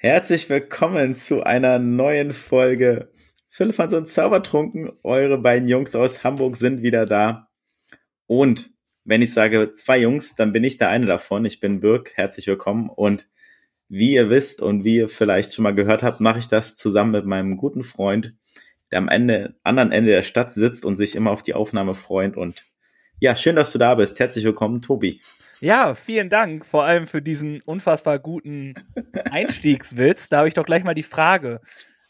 Herzlich willkommen zu einer neuen Folge. Philipp und Zaubertrunken, eure beiden Jungs aus Hamburg sind wieder da. Und wenn ich sage zwei Jungs, dann bin ich der eine davon. Ich bin Birk, herzlich willkommen. Und wie ihr wisst und wie ihr vielleicht schon mal gehört habt, mache ich das zusammen mit meinem guten Freund, der am Ende, anderen Ende der Stadt sitzt und sich immer auf die Aufnahme freut. Und ja, schön, dass du da bist. Herzlich willkommen, Tobi. Ja, vielen Dank, vor allem für diesen unfassbar guten Einstiegswitz. Da habe ich doch gleich mal die Frage.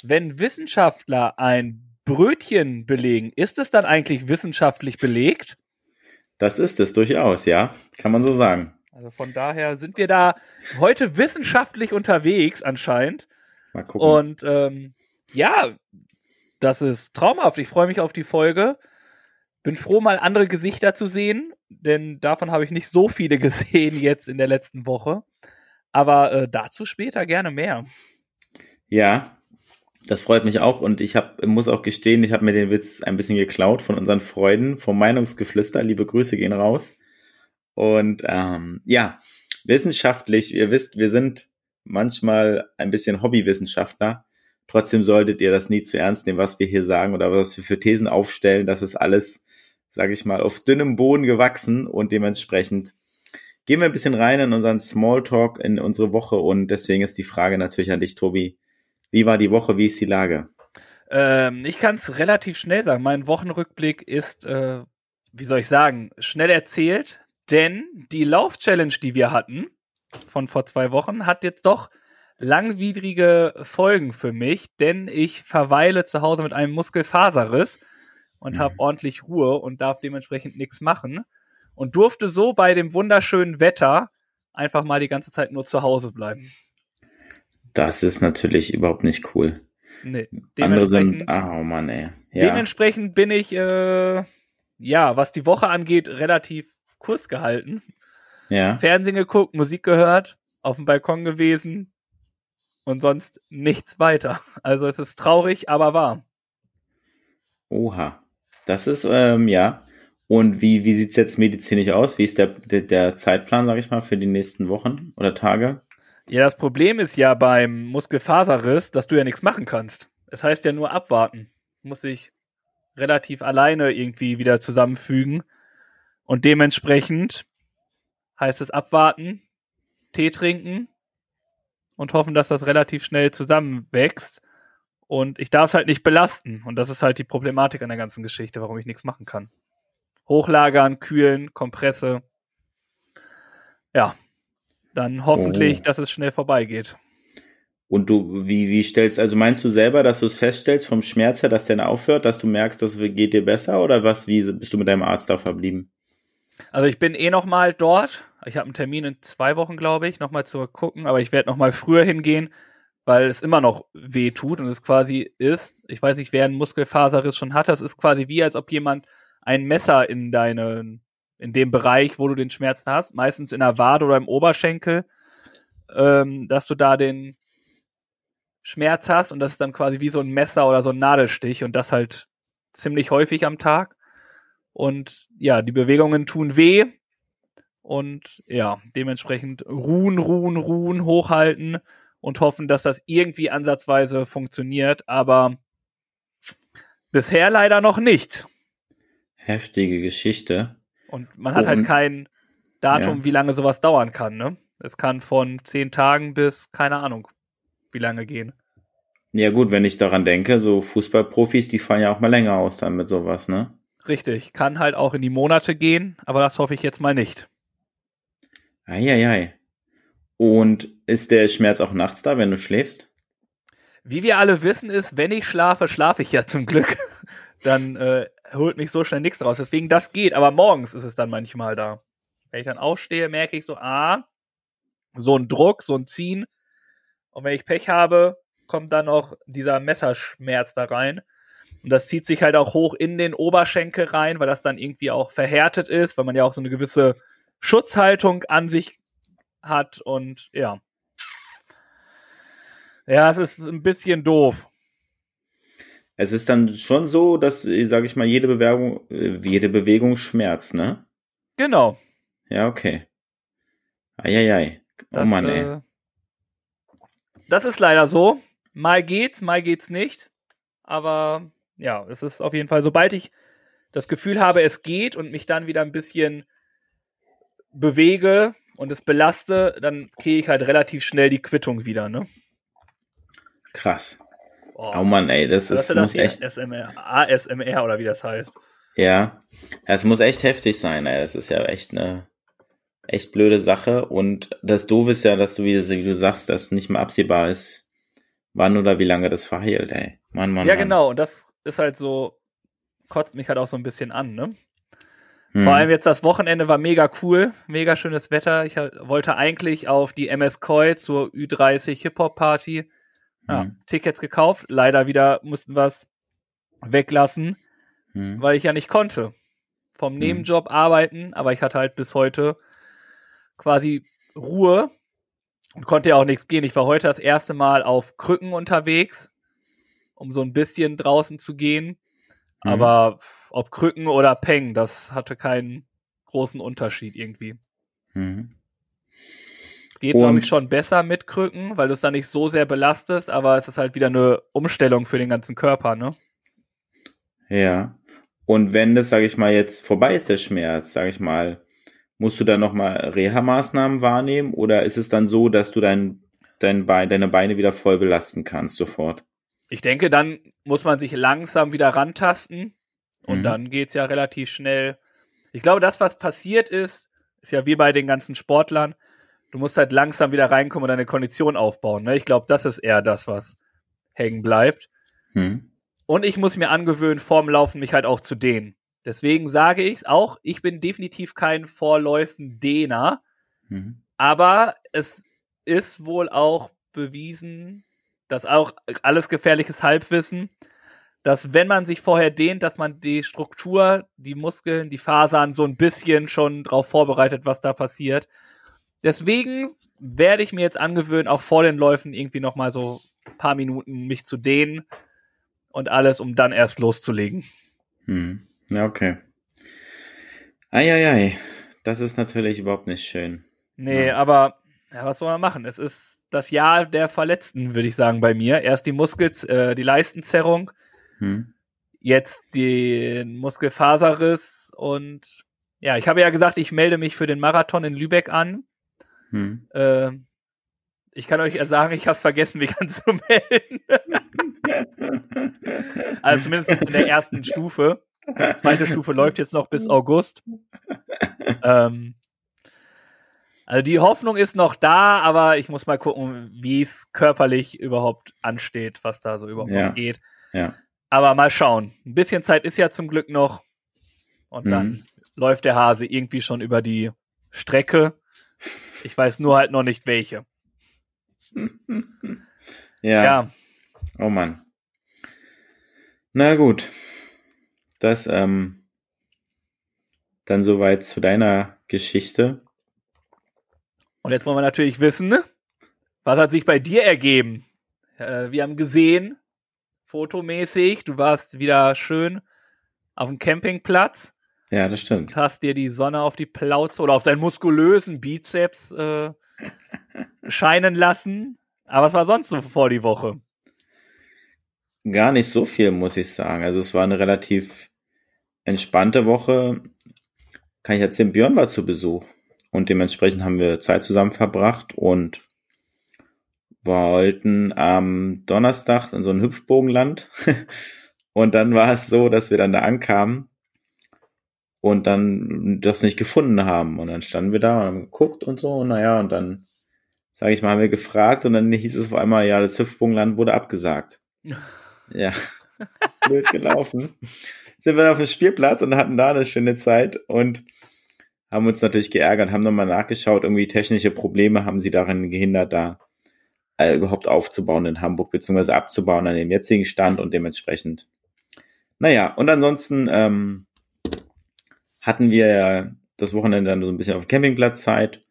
Wenn Wissenschaftler ein Brötchen belegen, ist es dann eigentlich wissenschaftlich belegt? Das ist es durchaus, ja. Kann man so sagen. Also von daher sind wir da heute wissenschaftlich unterwegs anscheinend. Mal gucken. Und ähm, ja, das ist traumhaft. Ich freue mich auf die Folge. Bin froh, mal andere Gesichter zu sehen, denn davon habe ich nicht so viele gesehen jetzt in der letzten Woche. Aber äh, dazu später gerne mehr. Ja, das freut mich auch und ich hab, muss auch gestehen, ich habe mir den Witz ein bisschen geklaut von unseren Freunden, vom Meinungsgeflüster. Liebe Grüße gehen raus. Und ähm, ja, wissenschaftlich, ihr wisst, wir sind manchmal ein bisschen Hobbywissenschaftler. Trotzdem solltet ihr das nie zu ernst nehmen, was wir hier sagen oder was wir für Thesen aufstellen. Das ist alles sage ich mal, auf dünnem Boden gewachsen und dementsprechend gehen wir ein bisschen rein in unseren Smalltalk, in unsere Woche und deswegen ist die Frage natürlich an dich, Tobi. Wie war die Woche? Wie ist die Lage? Ähm, ich kann es relativ schnell sagen. Mein Wochenrückblick ist, äh, wie soll ich sagen, schnell erzählt, denn die Lauf-Challenge, die wir hatten von vor zwei Wochen, hat jetzt doch langwidrige Folgen für mich, denn ich verweile zu Hause mit einem Muskelfaserriss und mhm. habe ordentlich Ruhe und darf dementsprechend nichts machen. Und durfte so bei dem wunderschönen Wetter einfach mal die ganze Zeit nur zu Hause bleiben. Das ist natürlich überhaupt nicht cool. Nee, Andere sind, oh Mann, ey. Ja. Dementsprechend bin ich, äh, ja, was die Woche angeht, relativ kurz gehalten. Ja. Fernsehen geguckt, Musik gehört, auf dem Balkon gewesen und sonst nichts weiter. Also es ist traurig, aber wahr. Oha. Das ist, ähm, ja. Und wie, wie sieht's jetzt medizinisch aus? Wie ist der, der, der Zeitplan, sag ich mal, für die nächsten Wochen oder Tage? Ja, das Problem ist ja beim Muskelfaserriss, dass du ja nichts machen kannst. Es das heißt ja nur abwarten. Muss sich relativ alleine irgendwie wieder zusammenfügen. Und dementsprechend heißt es abwarten, Tee trinken und hoffen, dass das relativ schnell zusammenwächst. Und ich darf es halt nicht belasten. Und das ist halt die Problematik an der ganzen Geschichte, warum ich nichts machen kann. Hochlagern, kühlen, Kompresse. Ja. Dann hoffentlich, oh. dass es schnell vorbeigeht. Und du, wie, wie stellst, also meinst du selber, dass du es feststellst vom Schmerz her, dass der aufhört, dass du merkst, das geht dir besser oder was, wie bist du mit deinem Arzt da verblieben? Also ich bin eh nochmal dort. Ich habe einen Termin in zwei Wochen, glaube ich, nochmal zu gucken, aber ich werde nochmal früher hingehen, weil es immer noch weh tut und es quasi ist, ich weiß nicht, wer einen Muskelfaserriss schon hat, das ist quasi wie, als ob jemand ein Messer in deinen, in dem Bereich, wo du den Schmerz hast, meistens in der Wade oder im Oberschenkel, ähm, dass du da den Schmerz hast und das ist dann quasi wie so ein Messer oder so ein Nadelstich und das halt ziemlich häufig am Tag. Und ja, die Bewegungen tun weh und ja, dementsprechend ruhen, ruhen, ruhen, hochhalten und hoffen, dass das irgendwie ansatzweise funktioniert, aber bisher leider noch nicht. Heftige Geschichte. Und man hat halt kein Datum, ja. wie lange sowas dauern kann, ne? Es kann von zehn Tagen bis, keine Ahnung, wie lange gehen. Ja, gut, wenn ich daran denke, so Fußballprofis, die fallen ja auch mal länger aus dann mit sowas, ne? Richtig, kann halt auch in die Monate gehen, aber das hoffe ich jetzt mal nicht. Eieiei. Und ist der Schmerz auch nachts da, wenn du schläfst? Wie wir alle wissen, ist, wenn ich schlafe, schlafe ich ja zum Glück. dann äh, holt mich so schnell nichts raus. Deswegen, das geht, aber morgens ist es dann manchmal da. Wenn ich dann aufstehe, merke ich so, ah, so ein Druck, so ein Ziehen. Und wenn ich Pech habe, kommt dann noch dieser Messerschmerz da rein. Und das zieht sich halt auch hoch in den Oberschenkel rein, weil das dann irgendwie auch verhärtet ist, weil man ja auch so eine gewisse Schutzhaltung an sich hat und ja. Ja, es ist ein bisschen doof. Es ist dann schon so, dass, sage ich mal, jede Bewegung, jede Bewegung schmerzt, ne? Genau. Ja, okay. Eieiei. Oh Mann, ey. Äh, das ist leider so. Mal geht's, mal geht's nicht. Aber ja, es ist auf jeden Fall, sobald ich das Gefühl habe, es geht und mich dann wieder ein bisschen bewege und es belaste, dann kriege ich halt relativ schnell die Quittung wieder, ne? Krass. Oh, oh Mann, ey, das ist, das muss echt. ASMR, ASMR oder wie das heißt. Ja, es muss echt heftig sein, ey. Das ist ja echt eine echt blöde Sache. Und das Doof ist ja, dass du, wie du sagst, dass nicht mehr absehbar ist, wann oder wie lange das verheilt, ey. Mann, Mann. Ja, Mann. genau. Und das ist halt so, kotzt mich halt auch so ein bisschen an, ne? Hm. Vor allem jetzt das Wochenende war mega cool, mega schönes Wetter. Ich wollte eigentlich auf die MS Koi zur Ü30 Hip-Hop Party. Ja, hm. Tickets gekauft. Leider wieder mussten wir es weglassen, hm. weil ich ja nicht konnte. Vom hm. Nebenjob arbeiten, aber ich hatte halt bis heute quasi Ruhe und konnte ja auch nichts gehen. Ich war heute das erste Mal auf Krücken unterwegs, um so ein bisschen draußen zu gehen. Mhm. Aber ob Krücken oder Peng, das hatte keinen großen Unterschied irgendwie. Mhm. Geht, glaube ich, schon besser mit Krücken, weil du es dann nicht so sehr belastest, aber es ist halt wieder eine Umstellung für den ganzen Körper, ne? Ja. Und wenn das, sage ich mal, jetzt vorbei ist, der Schmerz, sage ich mal, musst du dann nochmal Reha-Maßnahmen wahrnehmen oder ist es dann so, dass du dein, dein Bein, deine Beine wieder voll belasten kannst sofort? Ich denke, dann muss man sich langsam wieder rantasten und mhm. dann geht's ja relativ schnell. Ich glaube, das, was passiert ist, ist ja wie bei den ganzen Sportlern. Du musst halt langsam wieder reinkommen und deine Kondition aufbauen. Ne? Ich glaube, das ist eher das, was hängen bleibt. Mhm. Und ich muss mir angewöhnen, vorm Laufen mich halt auch zu dehnen. Deswegen sage ich auch, ich bin definitiv kein Vorläufen-Dehner. Mhm. Aber es ist wohl auch bewiesen, dass auch alles gefährliches Halbwissen, dass wenn man sich vorher dehnt, dass man die Struktur, die Muskeln, die Fasern so ein bisschen schon darauf vorbereitet, was da passiert. Deswegen werde ich mir jetzt angewöhnen, auch vor den Läufen irgendwie nochmal so ein paar Minuten mich zu dehnen und alles, um dann erst loszulegen. Hm. Ja, okay. Eieiei, das ist natürlich überhaupt nicht schön. Nee, ja. aber ja, was soll man machen? Es ist das Jahr der Verletzten, würde ich sagen, bei mir. Erst die Muskels, äh, die Leistenzerrung, hm. jetzt den Muskelfaserriss und ja, ich habe ja gesagt, ich melde mich für den Marathon in Lübeck an. Hm. Äh, ich kann euch ja sagen, ich habe es vergessen, mich anzumelden. also zumindest in der ersten Stufe. Die zweite Stufe läuft jetzt noch bis August. Ähm, also die Hoffnung ist noch da, aber ich muss mal gucken, wie es körperlich überhaupt ansteht, was da so überhaupt ja. geht. Ja. Aber mal schauen. Ein bisschen Zeit ist ja zum Glück noch. Und mhm. dann läuft der Hase irgendwie schon über die Strecke. Ich weiß nur halt noch nicht welche. ja. ja. Oh Mann. Na gut. Das, ähm, dann soweit zu deiner Geschichte. Und jetzt wollen wir natürlich wissen, was hat sich bei dir ergeben? Äh, wir haben gesehen, fotomäßig, du warst wieder schön auf dem Campingplatz. Ja, das stimmt. Hast dir die Sonne auf die Plauze oder auf deinen muskulösen Bizeps äh, scheinen lassen. Aber was war sonst so vor die Woche? Gar nicht so viel, muss ich sagen. Also es war eine relativ entspannte Woche. Kann ich erzählen, Björn war zu Besuch. Und dementsprechend haben wir Zeit zusammen verbracht und wollten am Donnerstag in so ein Hüpfbogenland. und dann war es so, dass wir dann da ankamen und dann das nicht gefunden haben. Und dann standen wir da und haben geguckt und so. Und naja, und dann, sage ich mal, haben wir gefragt und dann hieß es auf einmal, ja, das Hüpfbogenland wurde abgesagt. ja, blöd gelaufen. Sind wir auf dem Spielplatz und hatten da eine schöne Zeit und haben uns natürlich geärgert, haben nochmal nachgeschaut, irgendwie technische Probleme haben sie darin gehindert, da äh, überhaupt aufzubauen in Hamburg, beziehungsweise abzubauen an dem jetzigen Stand und dementsprechend. Naja, und ansonsten ähm, hatten wir ja das Wochenende dann so ein bisschen auf Campingplatz Zeit.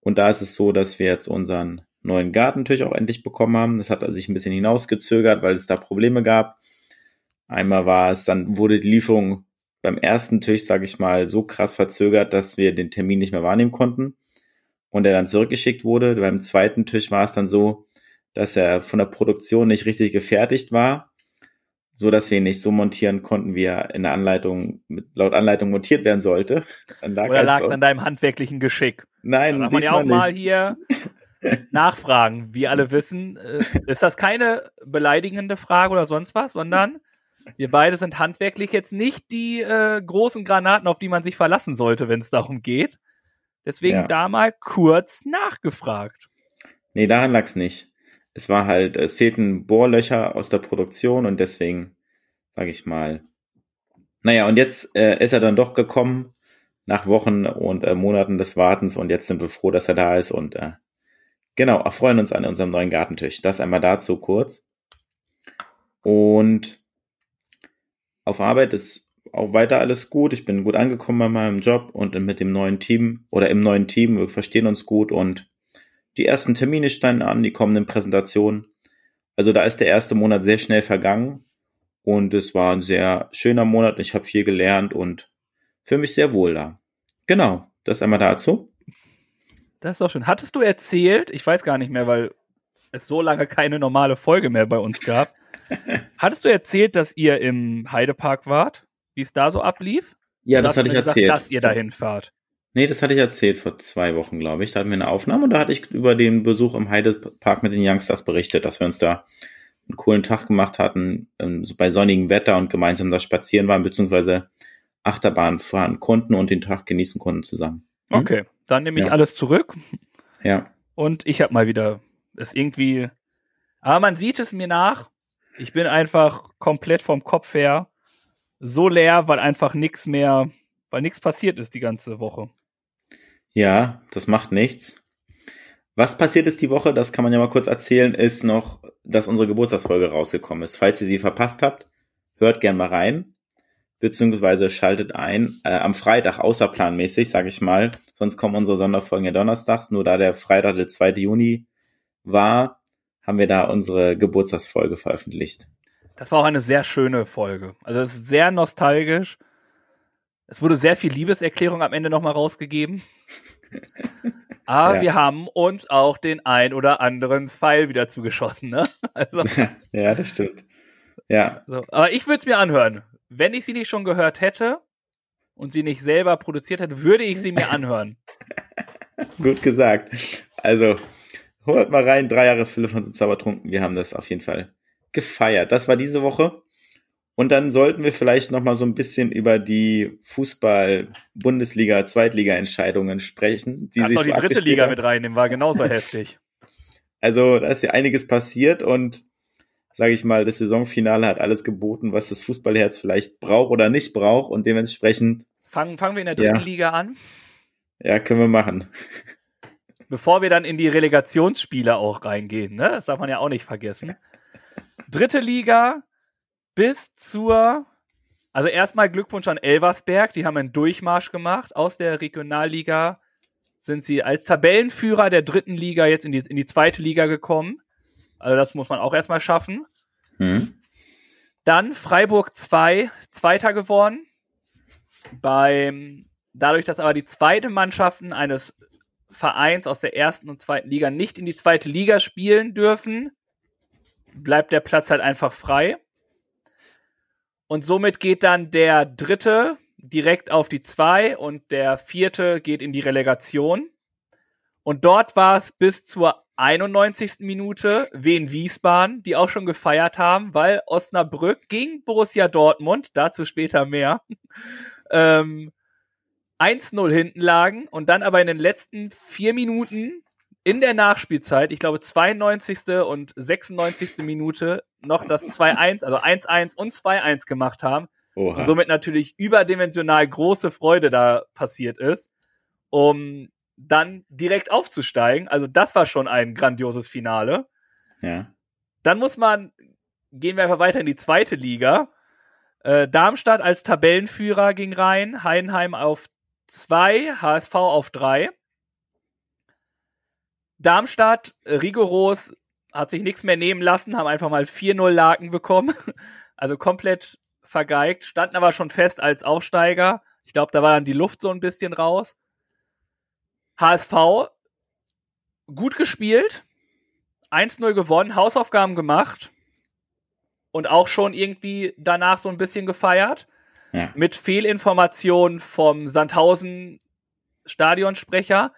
Und da ist es so, dass wir jetzt unseren neuen Gartentisch auch endlich bekommen haben. Das hat sich ein bisschen hinausgezögert, weil es da Probleme gab. Einmal war es, dann wurde die Lieferung beim ersten Tisch, sage ich mal, so krass verzögert, dass wir den Termin nicht mehr wahrnehmen konnten und er dann zurückgeschickt wurde. Beim zweiten Tisch war es dann so, dass er von der Produktion nicht richtig gefertigt war, so dass wir ihn nicht so montieren konnten, wie er in der Anleitung, laut Anleitung montiert werden sollte. Dann lag Oder lag es an deinem handwerklichen Geschick? Nein, da man ja auch nicht. mal hier nachfragen. Wie alle wissen, äh, ist das keine beleidigende Frage oder sonst was, sondern wir beide sind handwerklich jetzt nicht die äh, großen Granaten, auf die man sich verlassen sollte, wenn es darum geht. Deswegen ja. da mal kurz nachgefragt. Nee, daran lag es nicht. Es war halt, es fehlten Bohrlöcher aus der Produktion und deswegen, sage ich mal. Naja, und jetzt äh, ist er dann doch gekommen nach Wochen und äh, Monaten des Wartens und jetzt sind wir froh, dass er da ist und äh, genau, erfreuen uns an unserem neuen Gartentisch. Das einmal dazu kurz. Und auf Arbeit ist auch weiter alles gut. Ich bin gut angekommen bei meinem Job und mit dem neuen Team oder im neuen Team. Wir verstehen uns gut und die ersten Termine standen an, die kommenden Präsentationen. Also da ist der erste Monat sehr schnell vergangen und es war ein sehr schöner Monat. Ich habe viel gelernt und fühle mich sehr wohl da. Genau, das einmal dazu. Das ist doch schön. Hattest du erzählt, ich weiß gar nicht mehr, weil es so lange keine normale Folge mehr bei uns gab. Hattest du erzählt, dass ihr im Heidepark wart? Wie es da so ablief? Ja, das hatte ich gesagt, erzählt. Dass ihr dahin fahrt. Nee, das hatte ich erzählt vor zwei Wochen, glaube ich. Da hatten wir eine Aufnahme und da hatte ich über den Besuch im Heidepark mit den Youngsters berichtet, dass wir uns da einen coolen Tag gemacht hatten, ähm, so bei sonnigem Wetter und gemeinsam da spazieren waren, beziehungsweise Achterbahn fahren konnten und den Tag genießen konnten zusammen. Hm? Okay, dann nehme ich ja. alles zurück. Ja. Und ich habe mal wieder es irgendwie. Aber man sieht es mir nach. Ich bin einfach komplett vom Kopf her so leer, weil einfach nichts mehr, weil nichts passiert ist die ganze Woche. Ja, das macht nichts. Was passiert ist die Woche, das kann man ja mal kurz erzählen, ist noch, dass unsere Geburtstagsfolge rausgekommen ist. Falls ihr sie verpasst habt, hört gern mal rein, beziehungsweise schaltet ein äh, am Freitag, außerplanmäßig, sage ich mal. Sonst kommen unsere Sonderfolgen ja donnerstags. Nur da der Freitag, der 2. Juni war, haben wir da unsere Geburtstagsfolge veröffentlicht. Das war auch eine sehr schöne Folge. Also es ist sehr nostalgisch. Es wurde sehr viel Liebeserklärung am Ende nochmal rausgegeben. Aber ja. wir haben uns auch den ein oder anderen Pfeil wieder zugeschossen, ne? Also, ja, das stimmt. Ja. So. Aber ich würde es mir anhören. Wenn ich sie nicht schon gehört hätte und sie nicht selber produziert hätte, würde ich sie mir anhören. Gut gesagt. Also, hört mal rein, drei Jahre Philipp von Zaubertrunken. Wir haben das auf jeden Fall gefeiert. Das war diese Woche. Und dann sollten wir vielleicht noch mal so ein bisschen über die Fußball-Bundesliga, Zweitliga-Entscheidungen sprechen. Die Kannst sich noch die dritte Liga mit reinnehmen, war genauso heftig. Also da ist ja einiges passiert und sage ich mal, das Saisonfinale hat alles geboten, was das Fußballherz vielleicht braucht oder nicht braucht und dementsprechend. Fangen, fangen wir in der dritten ja. Liga an? Ja, können wir machen. Bevor wir dann in die Relegationsspiele auch reingehen, ne? Das darf man ja auch nicht vergessen dritte Liga bis zur. Also erstmal Glückwunsch an Elversberg, die haben einen Durchmarsch gemacht. Aus der Regionalliga sind sie als Tabellenführer der dritten Liga jetzt in die, in die zweite Liga gekommen. Also das muss man auch erstmal schaffen. Mhm. Dann Freiburg 2, Zweiter geworden. Beim, dadurch, dass aber die zweite Mannschaften eines Vereins aus der ersten und zweiten Liga nicht in die zweite Liga spielen dürfen, bleibt der Platz halt einfach frei. Und somit geht dann der dritte direkt auf die zwei und der vierte geht in die Relegation. Und dort war es bis zur 91. Minute Wien Wiesbaden, die auch schon gefeiert haben, weil Osnabrück gegen Borussia Dortmund, dazu später mehr, ähm, 1-0 hinten lagen und dann aber in den letzten vier Minuten in der Nachspielzeit, ich glaube 92. und 96. Minute, noch das 2-1, also 1-1 und 2-1 gemacht haben. Oha. Und somit natürlich überdimensional große Freude da passiert ist. Um dann direkt aufzusteigen. Also das war schon ein grandioses Finale. Ja. Dann muss man, gehen wir einfach weiter in die zweite Liga. Äh, Darmstadt als Tabellenführer ging rein, Heidenheim auf 2, HSV auf 3. Darmstadt rigoros hat sich nichts mehr nehmen lassen, haben einfach mal 4-0 Laken bekommen. Also komplett vergeigt, standen aber schon fest als Aufsteiger. Ich glaube, da war dann die Luft so ein bisschen raus. HSV gut gespielt, 1-0 gewonnen, Hausaufgaben gemacht und auch schon irgendwie danach so ein bisschen gefeiert. Ja. Mit Fehlinformationen vom Sandhausen Stadionsprecher.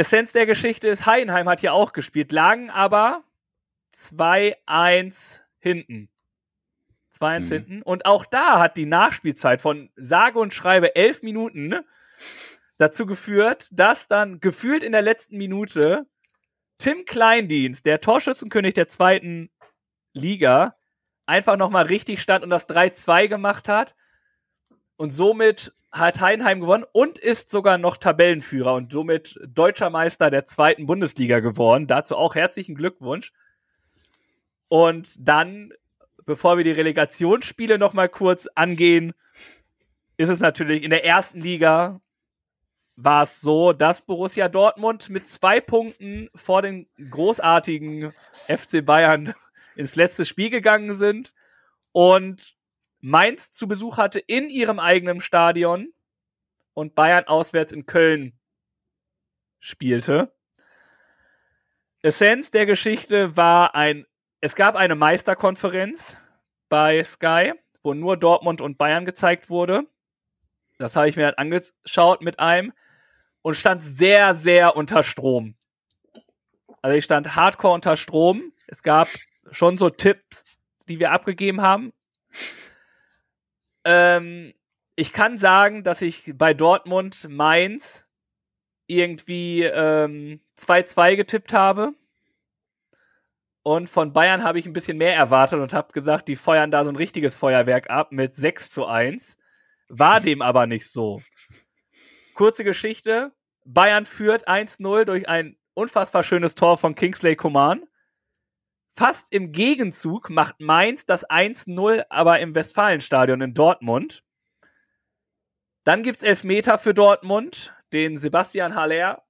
Essenz der Geschichte ist, Heidenheim hat hier auch gespielt, lagen aber 2-1 hinten. 2-1 Mhm. hinten. Und auch da hat die Nachspielzeit von sage und schreibe elf Minuten dazu geführt, dass dann gefühlt in der letzten Minute Tim Kleindienst, der Torschützenkönig der zweiten Liga, einfach nochmal richtig stand und das 3-2 gemacht hat. Und somit hat Heidenheim gewonnen und ist sogar noch Tabellenführer und somit deutscher Meister der zweiten Bundesliga geworden. Dazu auch herzlichen Glückwunsch. Und dann, bevor wir die Relegationsspiele nochmal kurz angehen, ist es natürlich in der ersten Liga war es so, dass Borussia Dortmund mit zwei Punkten vor den großartigen FC Bayern ins letzte Spiel gegangen sind und Mainz zu Besuch hatte in ihrem eigenen Stadion und Bayern auswärts in Köln spielte. Essenz der Geschichte war ein, es gab eine Meisterkonferenz bei Sky, wo nur Dortmund und Bayern gezeigt wurde. Das habe ich mir dann angeschaut mit einem und stand sehr, sehr unter Strom. Also ich stand hardcore unter Strom. Es gab schon so Tipps, die wir abgegeben haben. Ähm, ich kann sagen, dass ich bei Dortmund Mainz irgendwie ähm, 2-2 getippt habe. Und von Bayern habe ich ein bisschen mehr erwartet und habe gesagt, die feuern da so ein richtiges Feuerwerk ab mit 6 zu 1. War dem aber nicht so. Kurze Geschichte. Bayern führt 1-0 durch ein unfassbar schönes Tor von Kingsley Coman. Fast im Gegenzug macht Mainz das 1-0 aber im Westfalenstadion in Dortmund. Dann gibt es Elfmeter für Dortmund, den Sebastian Haller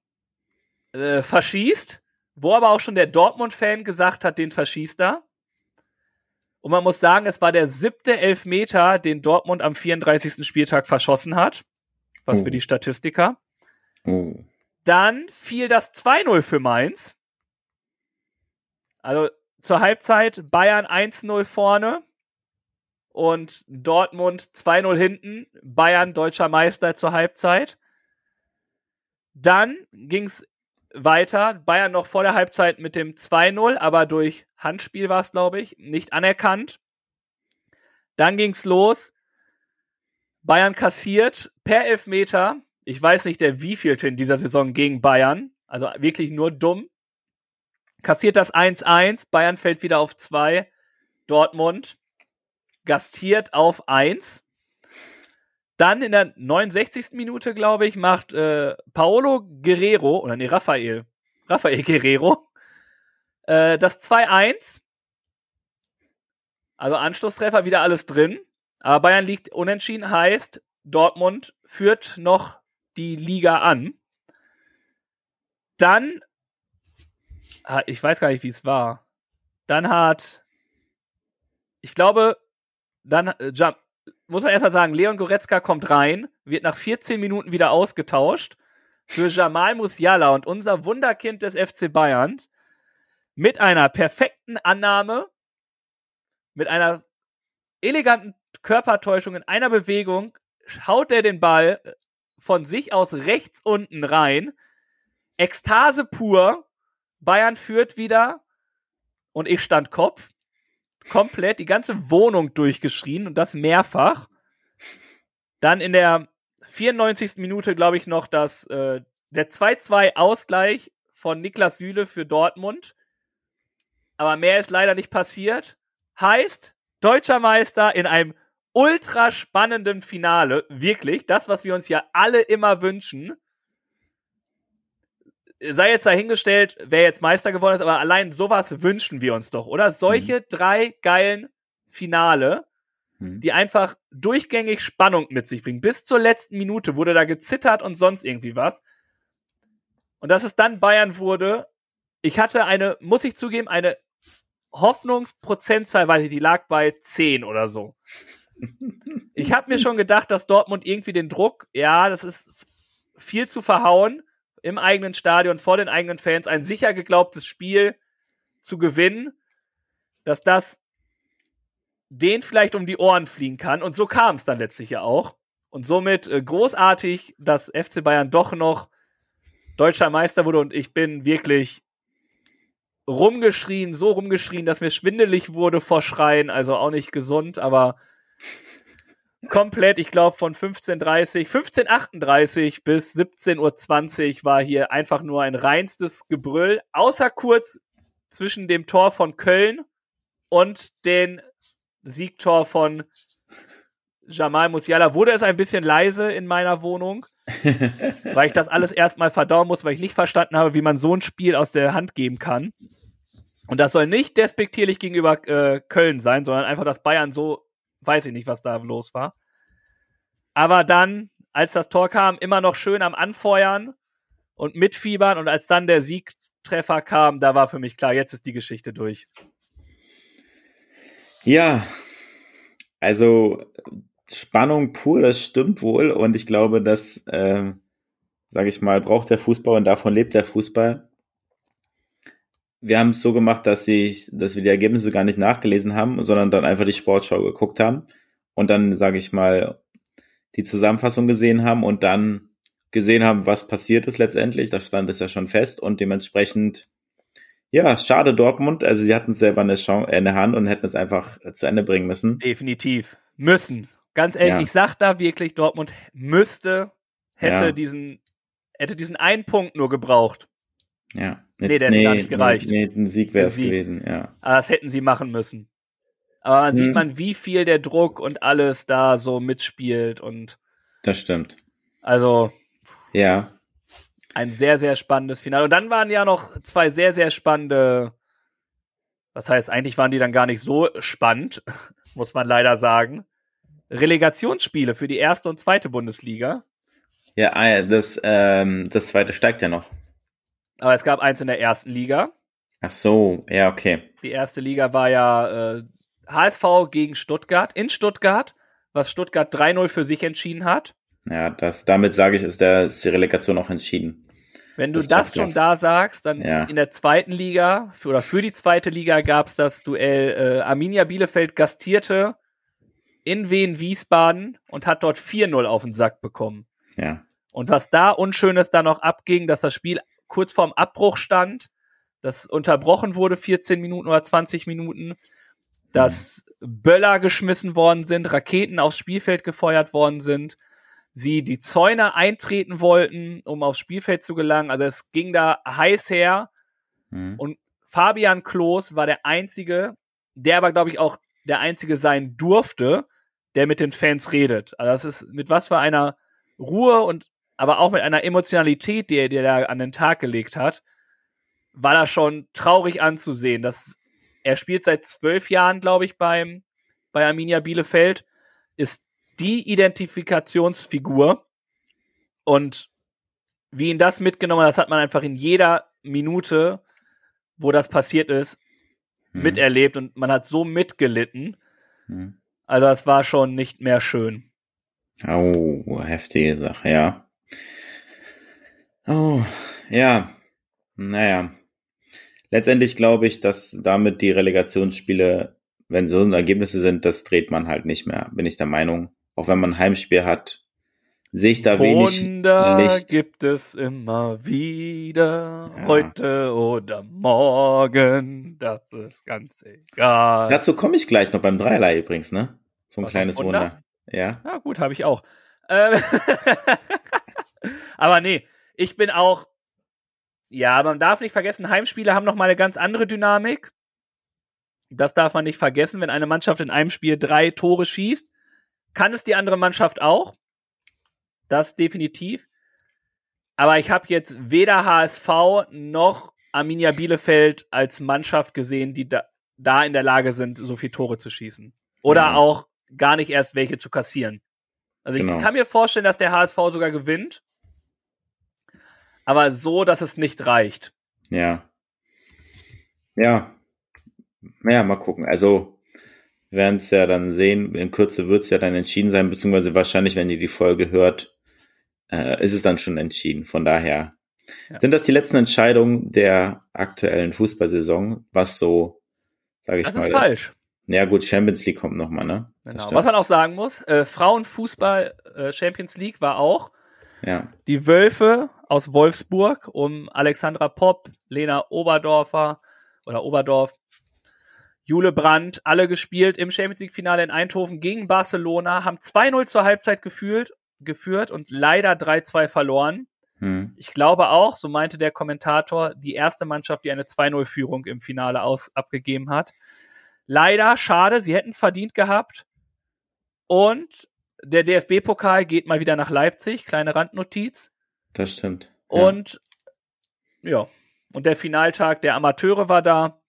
äh, verschießt, wo aber auch schon der Dortmund-Fan gesagt hat, den verschießt er. Und man muss sagen, es war der siebte Elfmeter, den Dortmund am 34. Spieltag verschossen hat. Was Oh. für die Statistiker. Oh. Dann fiel das 2-0 für Mainz. Also zur Halbzeit Bayern 1-0 vorne und Dortmund 2-0 hinten. Bayern deutscher Meister zur Halbzeit. Dann ging es weiter. Bayern noch vor der Halbzeit mit dem 2-0, aber durch Handspiel war es, glaube ich, nicht anerkannt. Dann ging es los. Bayern kassiert per Elfmeter. Ich weiß nicht, der wievielte in dieser Saison gegen Bayern. Also wirklich nur dumm. Kassiert das 1-1. Bayern fällt wieder auf 2. Dortmund gastiert auf 1. Dann in der 69. Minute, glaube ich, macht äh, Paolo Guerrero, oder nee, Rafael, Rafael Guerrero, äh, das 2-1. Also Anschlusstreffer, wieder alles drin. Aber Bayern liegt unentschieden, heißt, Dortmund führt noch die Liga an. Dann, ich weiß gar nicht, wie es war. Dann hat, ich glaube, dann äh, muss man erstmal sagen, Leon Goretzka kommt rein, wird nach 14 Minuten wieder ausgetauscht für Jamal Musiala und unser Wunderkind des FC Bayern mit einer perfekten Annahme, mit einer eleganten Körpertäuschung in einer Bewegung, haut er den Ball äh, von sich aus rechts unten rein. Ekstase pur. Bayern führt wieder und ich stand Kopf. Komplett die ganze Wohnung durchgeschrien und das mehrfach. Dann in der 94. Minute, glaube ich, noch das, äh, der 2-2 Ausgleich von Niklas Süle für Dortmund. Aber mehr ist leider nicht passiert. Heißt, deutscher Meister in einem ultra spannenden Finale. Wirklich, das, was wir uns ja alle immer wünschen. Sei jetzt dahingestellt, wer jetzt Meister geworden ist, aber allein sowas wünschen wir uns doch, oder? Solche mhm. drei geilen Finale, mhm. die einfach durchgängig Spannung mit sich bringen. Bis zur letzten Minute wurde da gezittert und sonst irgendwie was. Und dass es dann Bayern wurde, ich hatte eine, muss ich zugeben, eine Hoffnungsprozentzahl, weiß ich, die lag bei 10 oder so. Ich habe mir schon gedacht, dass Dortmund irgendwie den Druck, ja, das ist viel zu verhauen, im eigenen Stadion, vor den eigenen Fans, ein sicher geglaubtes Spiel zu gewinnen, dass das den vielleicht um die Ohren fliegen kann. Und so kam es dann letztlich ja auch. Und somit äh, großartig, dass FC Bayern doch noch deutscher Meister wurde. Und ich bin wirklich rumgeschrien, so rumgeschrien, dass mir schwindelig wurde vor Schreien. Also auch nicht gesund, aber komplett, ich glaube von 15.30 15.38 bis 17.20 Uhr war hier einfach nur ein reinstes Gebrüll, außer kurz zwischen dem Tor von Köln und den Siegtor von Jamal Musiala wurde es ein bisschen leise in meiner Wohnung, weil ich das alles erstmal verdauen muss, weil ich nicht verstanden habe, wie man so ein Spiel aus der Hand geben kann. Und das soll nicht despektierlich gegenüber äh, Köln sein, sondern einfach, dass Bayern so weiß ich nicht, was da los war. Aber dann, als das Tor kam, immer noch schön am Anfeuern und mitfiebern. Und als dann der Siegtreffer kam, da war für mich klar, jetzt ist die Geschichte durch. Ja, also Spannung pur, das stimmt wohl. Und ich glaube, das, äh, sage ich mal, braucht der Fußball und davon lebt der Fußball wir haben es so gemacht, dass, ich, dass wir die Ergebnisse gar nicht nachgelesen haben, sondern dann einfach die Sportschau geguckt haben und dann, sage ich mal, die Zusammenfassung gesehen haben und dann gesehen haben, was passiert ist letztendlich. Da stand es ja schon fest und dementsprechend, ja, schade Dortmund. Also sie hatten es selber eine Chance, in der Hand und hätten es einfach zu Ende bringen müssen. Definitiv. Müssen. Ganz ehrlich, ja. ich sag da wirklich, Dortmund müsste, hätte ja. diesen, hätte diesen einen Punkt nur gebraucht. Ja. Nee, der hätte gar nicht gereicht. Nee, ein Sieg wäre es gewesen, ja. Aber das hätten sie machen müssen. Aber man hm. sieht man, wie viel der Druck und alles da so mitspielt und. Das stimmt. Also. Ja. Ein sehr, sehr spannendes Finale. Und dann waren ja noch zwei sehr, sehr spannende. Was heißt, eigentlich waren die dann gar nicht so spannend, muss man leider sagen. Relegationsspiele für die erste und zweite Bundesliga. Ja, ah, das, ähm, das zweite steigt ja noch. Aber es gab eins in der ersten Liga. Ach so, ja, okay. Die erste Liga war ja äh, HSV gegen Stuttgart in Stuttgart, was Stuttgart 3-0 für sich entschieden hat. Ja, das, damit sage ich, ist, der, ist die Relegation auch entschieden. Wenn du das, das schon da sagst, dann ja. in der zweiten Liga für, oder für die zweite Liga gab es das Duell äh, Arminia Bielefeld gastierte in Wien Wiesbaden und hat dort 4-0 auf den Sack bekommen. Ja. Und was da Unschönes da noch abging, dass das Spiel kurz vorm Abbruch stand, das unterbrochen wurde 14 Minuten oder 20 Minuten, dass. Böller geschmissen worden sind, Raketen aufs Spielfeld gefeuert worden sind, sie die Zäune eintreten wollten, um aufs Spielfeld zu gelangen. Also es ging da heiß her. Mhm. Und Fabian Klos war der Einzige, der aber, glaube ich, auch der Einzige sein durfte, der mit den Fans redet. Also das ist mit was für einer Ruhe und aber auch mit einer Emotionalität, die er, die er da an den Tag gelegt hat, war das schon traurig anzusehen. Dass er spielt seit zwölf Jahren, glaube ich, beim, bei Arminia Bielefeld, ist die Identifikationsfigur und wie ihn das mitgenommen hat, das hat man einfach in jeder Minute, wo das passiert ist, hm. miterlebt und man hat so mitgelitten. Hm. Also das war schon nicht mehr schön. Oh, heftige Sache, ja. Oh, ja. Naja. Letztendlich glaube ich, dass damit die Relegationsspiele, wenn so Ergebnisse sind, das dreht man halt nicht mehr, bin ich der Meinung. Auch wenn man ein Heimspiel hat, sehe ich da Wunder wenig Licht. gibt es immer wieder, ja. heute oder morgen, das ist ganz egal. Dazu komme ich gleich noch beim Dreierlei übrigens, ne? So ein Was kleines Wunder? Wunder. Ja. Ja, gut, habe ich auch. Ähm Aber nee, ich bin auch, ja, man darf nicht vergessen, Heimspiele haben nochmal eine ganz andere Dynamik. Das darf man nicht vergessen. Wenn eine Mannschaft in einem Spiel drei Tore schießt, kann es die andere Mannschaft auch. Das definitiv. Aber ich habe jetzt weder HSV noch Arminia Bielefeld als Mannschaft gesehen, die da, da in der Lage sind, so viele Tore zu schießen. Oder Ja. auch gar nicht erst welche zu kassieren. Also ich Genau. kann mir vorstellen, dass der HSV sogar gewinnt. Aber so, dass es nicht reicht. Ja. Ja. Ja, mal gucken. Also, wir werden es ja dann sehen. In Kürze wird es ja dann entschieden sein, beziehungsweise wahrscheinlich, wenn ihr die Folge hört, äh, ist es dann schon entschieden. Von daher Ja. sind das die letzten Entscheidungen der aktuellen Fußballsaison, was so, sage ich Das mal. ist falsch. Ja, gut, Champions League kommt nochmal, ne? Das Genau. Was man auch sagen muss, äh, Frauenfußball äh, Champions League war auch ja. die Wölfe aus Wolfsburg um Alexandra Popp, Lena Oberdorfer oder Oberdorf, Jule Brandt, alle gespielt im Champions League Finale in Eindhoven gegen Barcelona, haben 2-0 zur Halbzeit geführt, geführt und leider 3-2 verloren. Hm. Ich glaube auch, so meinte der Kommentator, die erste Mannschaft, die eine 2-0-Führung im Finale aus, abgegeben hat. Leider, schade, sie hätten es verdient gehabt. Und der DFB-Pokal geht mal wieder nach Leipzig, kleine Randnotiz. Das stimmt. Ja. Und ja. und der Finaltag der Amateure war da,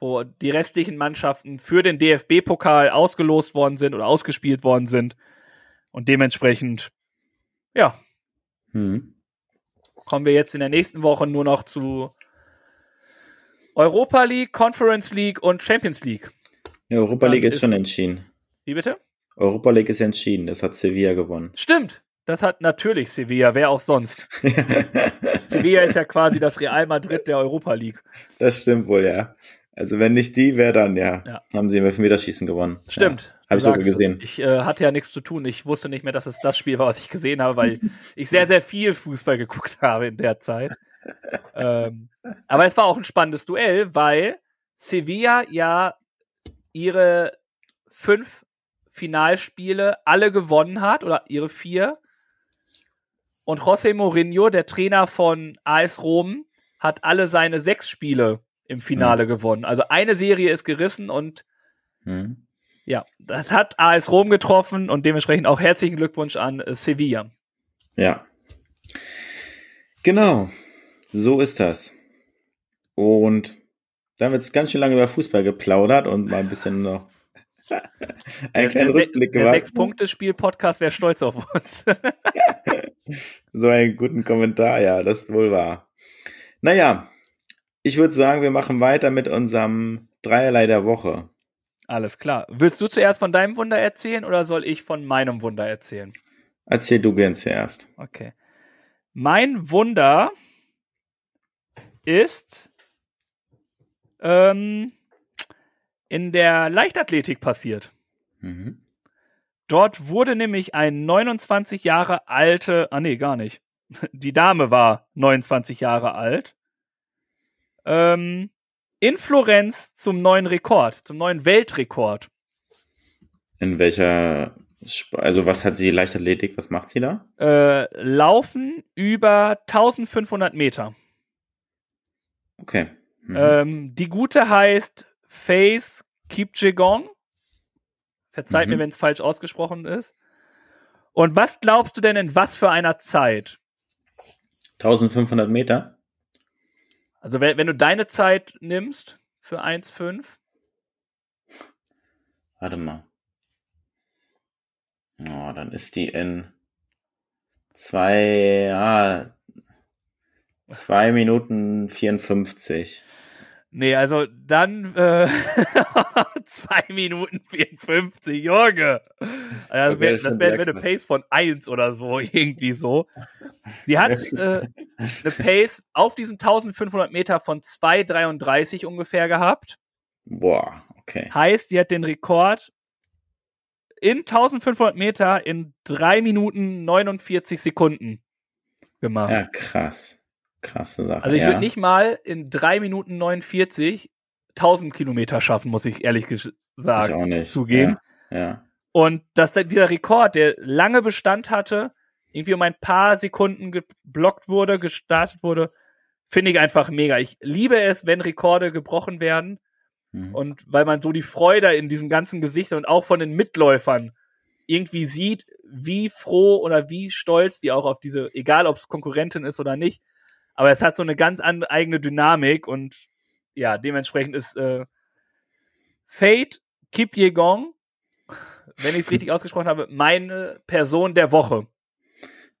wo die restlichen Mannschaften für den DFB-Pokal ausgelost worden sind oder ausgespielt worden sind. Und dementsprechend, ja, Hm. kommen wir jetzt in der nächsten Woche nur noch zu Europa League, Conference League und Champions League. Ja, Europa League ist ist- schon entschieden. Wie bitte? Europa League ist entschieden. Das hat Sevilla gewonnen. Stimmt. Das hat natürlich Sevilla, wer auch sonst. Sevilla ist ja quasi das Real Madrid der Europa League. Das stimmt wohl, ja. Also wenn nicht die, wer dann, ja. Ja. Haben sie im Elfmeterschießen gewonnen. Stimmt. Ja. Hab ich sogar sagst es. gesehen. Ich äh, hatte ja nichts zu tun. Ich wusste nicht mehr, dass es das Spiel war, was ich gesehen habe, weil ich sehr, sehr viel Fußball geguckt habe in der Zeit. ähm, aber es war auch ein spannendes Duell, weil Sevilla ja ihre fünf Finalspiele alle gewonnen hat oder ihre vier. Und José Mourinho, der Trainer von AS Rom, hat alle seine sechs Spiele im Finale gewonnen. Also eine Serie ist gerissen und Hm. ja, das hat AS Rom getroffen und dementsprechend auch herzlichen Glückwunsch an äh, Sevilla. Ja. Genau. So ist das. Und da haben wir jetzt ganz schön lange über Fußball geplaudert und mal ein bisschen noch einen kleinen der, Rückblick der gemacht. Sechs-Punkte-Spiel-Podcast wäre stolz auf uns. So einen guten Kommentar, ja, das ist wohl wahr. Naja, ich würde sagen, wir machen weiter mit unserem Dreierlei der Woche. Alles klar. Willst du zuerst von deinem Wunder erzählen oder soll ich von meinem Wunder erzählen? Erzähl du gern zuerst. Okay. Mein Wunder ist ähm, in der Leichtathletik passiert. Mhm. Dort wurde nämlich ein 29 Jahre alte, ah nee, gar nicht. Die Dame war 29 Jahre alt. Ähm, in Florenz zum neuen Rekord, zum neuen Weltrekord. In welcher, Sp also was hat sie Leichtathletik, was macht sie da? Äh, laufen über 1500 Meter. Okay. Mhm. Ähm, die gute heißt Faith Kipchegong. Verzeiht Mhm. mir, wenn es falsch ausgesprochen ist. Und was glaubst du denn in was für einer Zeit? 1500 Meter? Also wenn, wenn du deine Zeit nimmst für 1,5, Warte mal. Oh, dann ist die in zwei, ja, zwei Minuten 54. nee, also dann äh, 2 Minuten 54, Junge. Also wär, das wäre wär eine. Pace von 1 oder so, irgendwie so. Sie hat äh, eine Pace auf diesen 1500 Meter von 2,33 ungefähr gehabt. Boah, okay. Heißt, sie hat den Rekord in 1500 Meter in 3 Minuten 49 Sekunden gemacht. Ja, krass. Krasse Sache. also ich ja. würde nicht mal in 3 Minuten 49 1000 Kilometer schaffen, muss ich ehrlich ges- ich auch nicht. zugeben. Ja, ja. Und dass da- dieser Rekord, der lange Bestand hatte, irgendwie um ein paar Sekunden geblockt wurde, gestartet wurde, finde ich einfach mega. Ich liebe es, wenn Rekorde gebrochen werden. Mhm. Und weil man so die Freude in diesem ganzen Gesicht und auch von den Mitläufern irgendwie sieht, wie froh oder wie stolz die auch auf diese, egal ob es Konkurrentin ist oder nicht, aber es hat so eine ganz andere eigene Dynamik und ja, dementsprechend ist äh, Fate Kipyegon, wenn ich es richtig ausgesprochen habe, meine Person der Woche.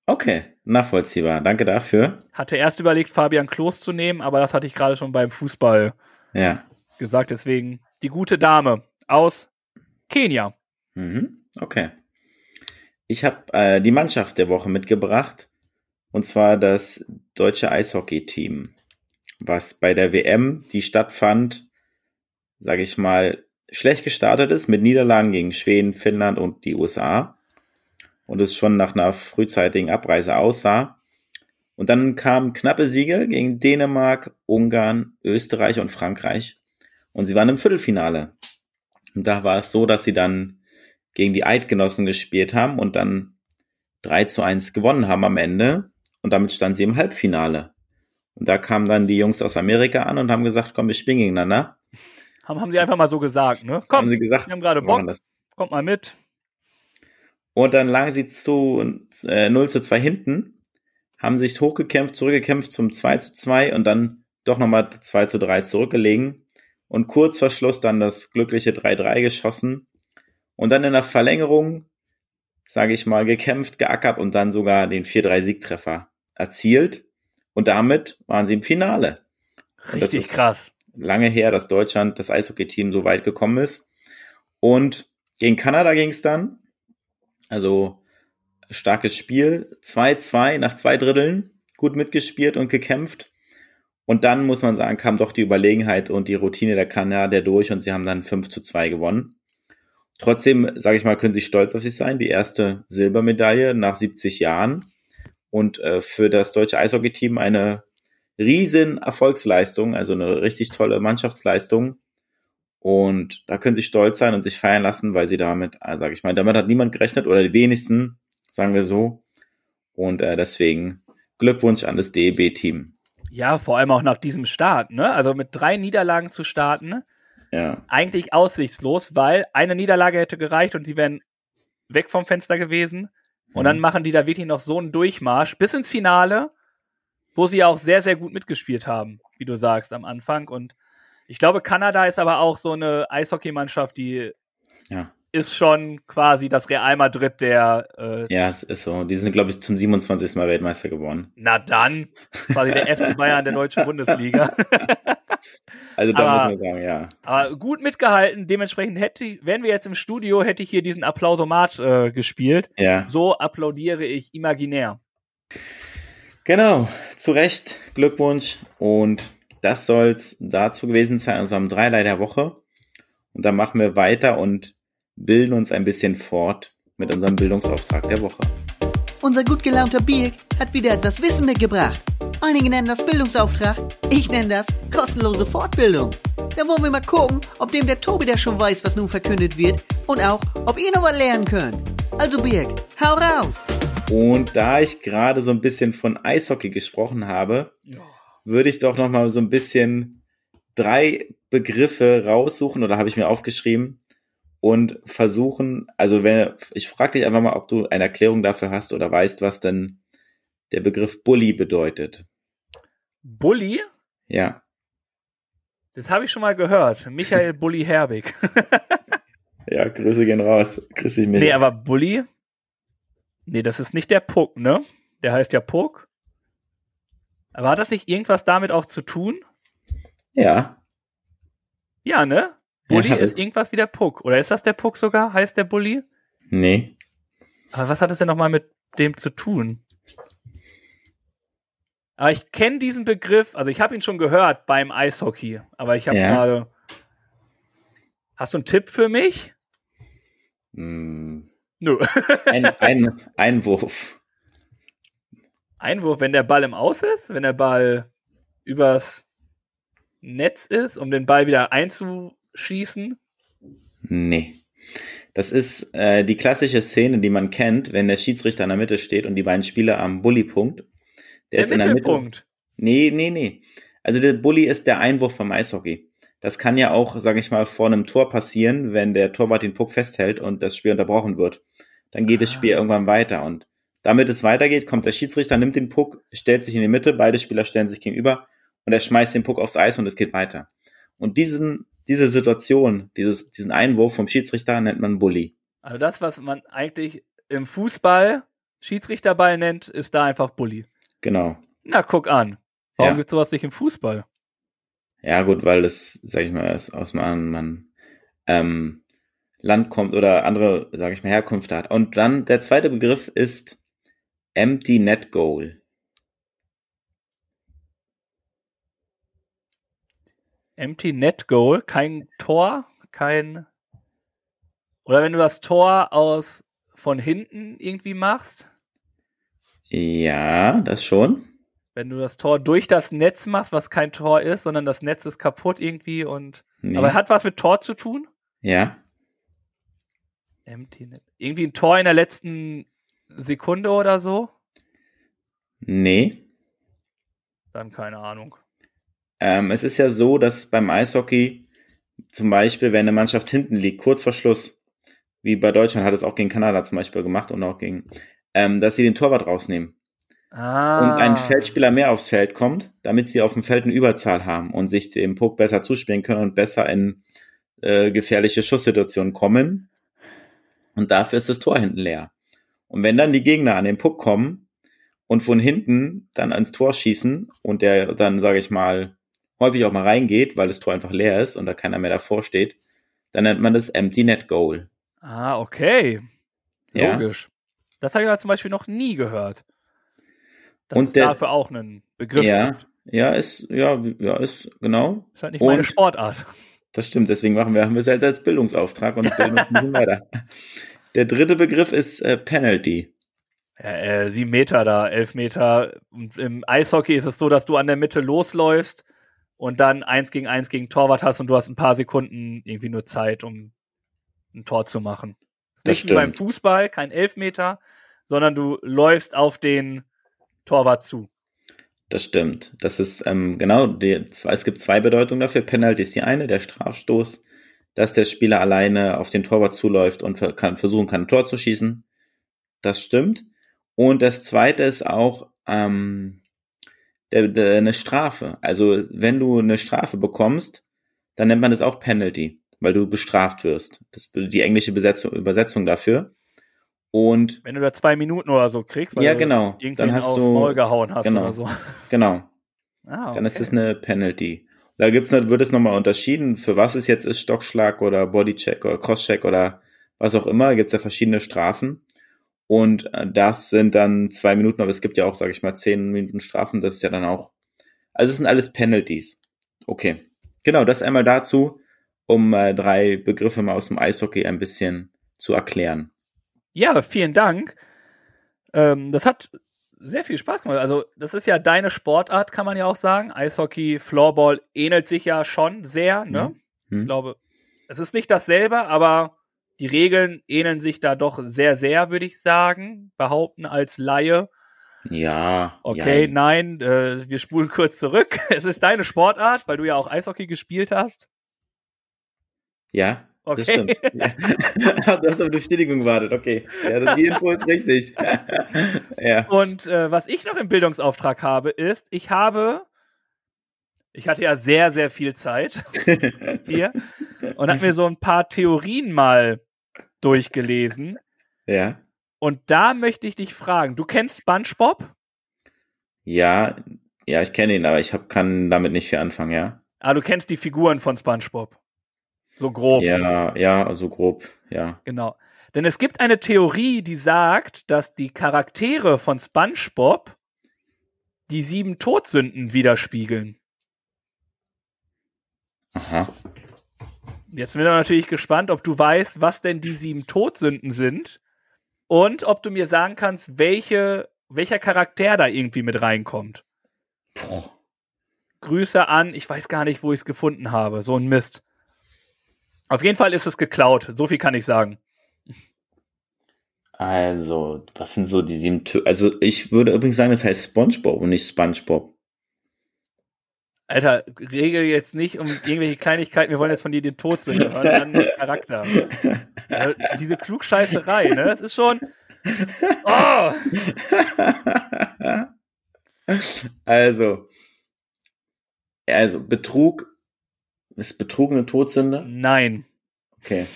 Okay, nachvollziehbar. Danke dafür. Hatte erst überlegt, Fabian Klos zu nehmen, aber das hatte ich gerade schon beim Fußball ja. gesagt. Deswegen die gute Dame aus Kenia. Mhm. Okay. Ich habe äh, die Mannschaft der Woche mitgebracht. Und zwar das deutsche Eishockey-Team, was bei der WM, die stattfand, sage ich mal, schlecht gestartet ist mit Niederlagen gegen Schweden, Finnland und die USA und es schon nach einer frühzeitigen Abreise aussah. Und dann kamen knappe Siege gegen Dänemark, Ungarn, Österreich und Frankreich. Und sie waren im Viertelfinale. Und da war es so, dass sie dann gegen die Eidgenossen gespielt haben und dann 3 zu 1 gewonnen haben am Ende. Und damit standen sie im Halbfinale. Und da kamen dann die Jungs aus Amerika an und haben gesagt, komm, wir spielen gegeneinander. Haben, haben sie einfach mal so gesagt, ne? Komm, haben sie gesagt, wir haben gerade Bock, kommt mal mit. Und dann lagen sie zu äh, 0 zu 2 hinten, haben sich hochgekämpft, zurückgekämpft zum 2 zu 2 und dann doch nochmal 2 zu 3 zurückgelegen. Und kurz vor Schluss dann das glückliche 3-3 geschossen. Und dann in der Verlängerung, sage ich mal, gekämpft, geackert und dann sogar den 4-3-Siegtreffer erzielt. Und damit waren sie im Finale. Richtig krass. Lange her, dass Deutschland, das Eishockey-Team so weit gekommen ist. Und gegen Kanada ging es dann. Also starkes Spiel. 2-2 nach zwei Dritteln. Gut mitgespielt und gekämpft. Und dann muss man sagen, kam doch die Überlegenheit und die Routine der Kanadier durch und sie haben dann 5 zu 2 gewonnen. Trotzdem, sage ich mal, können sie stolz auf sich sein. Die erste Silbermedaille nach 70 Jahren. Und äh, für das deutsche Eishockey-Team eine riesen Erfolgsleistung, also eine richtig tolle Mannschaftsleistung. Und da können sie stolz sein und sich feiern lassen, weil sie damit, äh, sage ich mal, damit hat niemand gerechnet oder die wenigsten, sagen wir so. Und äh, deswegen Glückwunsch an das DEB-Team. Ja, vor allem auch nach diesem Start, ne? Also mit drei Niederlagen zu starten, ja. eigentlich aussichtslos, weil eine Niederlage hätte gereicht und sie wären weg vom Fenster gewesen. Und mhm. dann machen die da wirklich noch so einen Durchmarsch bis ins Finale, wo sie auch sehr, sehr gut mitgespielt haben, wie du sagst, am Anfang. Und ich glaube, Kanada ist aber auch so eine Eishockeymannschaft, die ja. Ist schon quasi das Real Madrid der. Äh, ja, es ist so. Die sind, glaube ich, zum 27. Mal Weltmeister geworden. Na dann, quasi der FC Bayern der deutschen Bundesliga. also da aber, muss man sagen, ja. Aber gut mitgehalten. Dementsprechend hätte, wären wir jetzt im Studio, hätte ich hier diesen Applausomat äh, gespielt. Ja. So applaudiere ich imaginär. Genau, zu Recht, Glückwunsch und das soll's dazu gewesen sein, also am Dreilei der Woche. Und dann machen wir weiter und bilden uns ein bisschen fort mit unserem Bildungsauftrag der Woche. Unser gut gelaunter Birk hat wieder etwas Wissen mitgebracht. Einige nennen das Bildungsauftrag, ich nenne das kostenlose Fortbildung. Da wollen wir mal gucken, ob dem der Tobi da schon weiß, was nun verkündet wird und auch, ob ihr noch was lernen könnt. Also Birk, hau raus! Und da ich gerade so ein bisschen von Eishockey gesprochen habe, ja würde ich doch noch mal so ein bisschen drei Begriffe raussuchen oder habe ich mir aufgeschrieben und versuchen, also wenn ich frage dich einfach mal, ob du eine Erklärung dafür hast oder weißt, was denn der Begriff Bully bedeutet. Bully? Ja. Das habe ich schon mal gehört. Michael Bully Herbig. ja, Grüße gehen raus. Grüß dich, Michael. Nee, aber Bully? Nee, das ist nicht der Puck, ne? Der heißt ja Puck. Aber hat das nicht irgendwas damit auch zu tun? Ja. Ja, ne? Bully ja, ist irgendwas wie der Puck. Oder ist das der Puck sogar? Heißt der Bully? Nee. Aber was hat es denn nochmal mit dem zu tun? Aber ich kenne diesen Begriff, also ich habe ihn schon gehört beim Eishockey, aber ich habe ja. gerade. Hast du einen Tipp für mich? Mm. Nö. ein, ein Einwurf. Einwurf, wenn der Ball im Aus ist, wenn der Ball übers Netz ist, um den Ball wieder einzuschießen? Nee. Das ist äh, die klassische Szene, die man kennt, wenn der Schiedsrichter in der Mitte steht und die beiden Spieler am Bully-Punkt. Der, der ist in der Mitte. Nee, nee, nee. Also der Bully ist der Einwurf beim Eishockey. Das kann ja auch, sage ich mal, vor einem Tor passieren, wenn der Torwart den Puck festhält und das Spiel unterbrochen wird. dann geht das Spiel Ah. irgendwann weiter. Und damit es weitergeht, kommt der Schiedsrichter, nimmt den Puck, stellt sich in die Mitte, beide Spieler stellen sich gegenüber und er schmeißt den Puck aufs Eis und es geht weiter. Und diesen, diese Situation, dieses, diesen Einwurf vom Schiedsrichter nennt man Bully. Also das, was man eigentlich im Fußball Schiedsrichterball nennt, ist da einfach Bully. Genau. Na, guck an. Warum Ja. gibt's sowas nicht im Fußball? Ja, gut, weil das, sag ich mal, aus, einem man, ähm, Land kommt oder andere, sag ich mal, Herkunft hat. Und dann der zweite Begriff ist Empty Net Goal. Empty Net Goal, kein Tor, kein. Oder wenn du das Tor aus von hinten irgendwie machst, Ja, das schon. wenn du das Tor durch das Netz machst, was kein Tor ist, sondern das Netz ist kaputt irgendwie und. Nee. Aber hat was mit Tor zu tun? ja, Empty Net. Irgendwie ein Tor in der letzten Sekunde oder so? nee. Dann keine Ahnung. Ähm, es ist ja so, dass beim Eishockey zum Beispiel, wenn eine Mannschaft hinten liegt, kurz vor Schluss, wie bei Deutschland hat es auch gegen Kanada zum Beispiel gemacht und auch gegen, ähm, dass sie den Torwart rausnehmen. Ah. und ein Feldspieler mehr aufs Feld kommt, damit sie auf dem Feld eine Überzahl haben und sich dem Puck besser zuspielen können und besser in äh, gefährliche Schusssituationen kommen. Und dafür ist das Tor hinten leer. Und wenn dann die Gegner an den Puck kommen und von hinten dann ans Tor schießen und der dann, sage ich mal, häufig auch mal reingeht, weil das Tor einfach leer ist und da keiner mehr davor steht, dann nennt man das Empty Net Goal. Ah, okay. Ja. Logisch. Das habe ich aber zum Beispiel noch nie gehört. Dass Und es der- dafür auch einen Begriff Ja, gibt. ja, ist, ja, ja, ist, genau. Ist halt nicht meine Und- Sportart. Das stimmt, deswegen machen wir, haben wir es halt als Bildungsauftrag und bilden uns ein bisschen weiter. Der dritte Begriff ist äh, Penalty. Ja, äh, sieben Meter da, elf Meter. Und im Eishockey ist es so, dass du an der Mitte losläufst und dann eins gegen eins gegen Torwart hast und du hast ein paar Sekunden irgendwie nur Zeit, um ein Tor zu machen. Das nicht wie beim stimmt. Fußball, kein Elfmeter, sondern du läufst auf den Torwart zu. Das stimmt. Das ist ähm, genau, die, es gibt zwei Bedeutungen dafür. Penalty ist die eine, der Strafstoß, dass der Spieler alleine auf den Torwart zuläuft und kann, versuchen kann, ein Tor zu schießen. Das stimmt. Und das zweite ist auch ähm, der, der, eine Strafe. Also wenn du eine Strafe bekommst, dann nennt man das auch Penalty, weil du bestraft wirst. Das ist die englische Besetzung, Übersetzung dafür. Und Wenn du da zwei Minuten oder so kriegst, weil Ja, du genau. irgendwen Dann hast aufs du- Maul gehauen hast genau. oder so. genau, Ah, dann ist okay. es eine Penalty. Da gibt's, nicht- wird es nochmal unterschieden, für was es jetzt ist, Stockschlag oder Bodycheck oder Crosscheck oder was auch immer, gibt's ja verschiedene Strafen. Und äh, das sind dann zwei Minuten, aber es gibt ja auch, sage ich mal, zehn Minuten Strafen, das ist ja dann auch, also es sind alles Penalties. Okay, genau, das einmal dazu, um äh, drei Begriffe mal aus dem Eishockey ein bisschen zu erklären. Ja, vielen Dank. Ähm, das hat sehr viel Spaß gemacht. Also, das ist ja deine Sportart, kann man ja auch sagen. Eishockey, Floorball ähnelt sich ja schon sehr, ne? Hm? Ich glaube, es ist nicht dasselbe, aber die Regeln ähneln sich da doch sehr, sehr, würde ich sagen. Behaupten als Laie. Ja. Okay, ja, nein, äh, wir spulen kurz zurück. Es ist deine Sportart, weil du ja auch Eishockey gespielt hast. Ja, Okay. das stimmt. Ja. du hast auf Bestätigung gewartet, okay. Ja, das, die Info ist richtig. ja. Und äh, was ich noch im Bildungsauftrag habe, ist, ich habe, ich hatte ja sehr, sehr viel Zeit hier und habe mir so ein paar Theorien mal durchgelesen. ja. Und da möchte ich dich fragen, du kennst SpongeBob? Ja, ja, ich kenne ihn, aber ich hab, kann damit nicht viel anfangen, ja. Ah, du kennst die Figuren von SpongeBob. So grob. Ja, ja, so grob, ja. Genau. Denn es gibt eine Theorie, die sagt, dass die Charaktere von SpongeBob die sieben Todsünden widerspiegeln. Aha. Jetzt bin ich natürlich gespannt, ob du weißt, was denn die sieben Todsünden sind und ob du mir sagen kannst, welche, welcher Charakter da irgendwie mit reinkommt. Puh. Grüße an, ich weiß gar nicht, wo ich es gefunden habe. So ein Mist. Auf jeden Fall ist es geklaut. So viel kann ich sagen. Also, was sind so die sieben Tö Also, ich würde übrigens sagen, das heißt SpongeBob und nicht SpongeBob. Alter, regel jetzt nicht um irgendwelche Kleinigkeiten, wir wollen jetzt von dir den Tod zu hören, dann Charakter. Also, diese Klugscheißerei, ne? Das ist schon. Oh! Also, also Betrug ist Betrug eine Todsünde? Nein. Okay.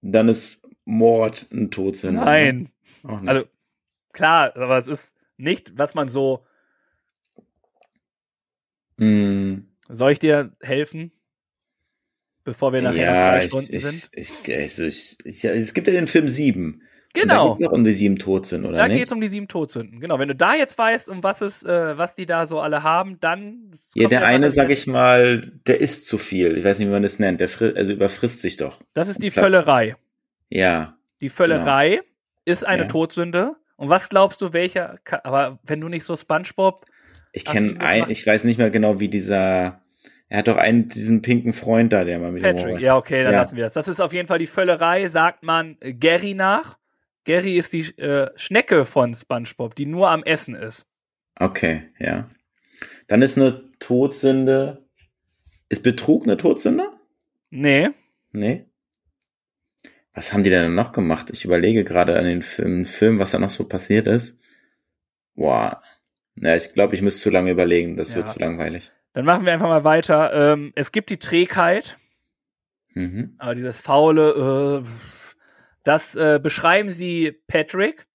Dann ist Mord eine Todsünde. ne? Nein. Auch nicht. Also, klar, aber es ist nicht, was man so. Mm, Soll ich dir helfen? Bevor wir nachher nach ja, drei ich, Stunden ich, sind? ich, also ich, es gibt ja den Film Sieben. Und da Genau. geht es auch um die sieben Todsünden, oder Da geht es um die sieben Todsünden. Genau. Wenn du da jetzt weißt, um was es, äh, was die da so alle haben, dann. ja, der eine, sag ich mal, der isst zu viel. Ich weiß nicht, wie man das nennt. Der also überfrisst sich doch. Das ist die Platz. Völlerei. Ja. Die Völlerei ist eine Ja. Todsünde. Und was glaubst du, welcher? Aber wenn du nicht so SpongeBob, Ich kenne ein, ich weiß nicht mehr genau, wie dieser. Er hat doch einen, diesen pinken Freund da, der mal mit ihm Patrick, ja, okay, dann Ja. lassen wir es. Das ist auf jeden Fall die Völlerei, sagt man äh, Gary nach. Gary ist die äh, Schnecke von SpongeBob, die nur am Essen ist. Okay, ja. Dann ist eine Todsünde. Ist Betrug eine Todsünde? Nee, Nee. Was haben die denn noch gemacht? Ich überlege gerade an den Film, Film, was da noch so passiert ist. Boah. Ja, ich glaube, ich müsste zu lange überlegen. Das Ja. wird zu langweilig. dann machen wir einfach mal weiter. Ähm, es gibt die Trägheit, Mhm. aber dieses faule, äh, das äh, beschreiben sie Patrick,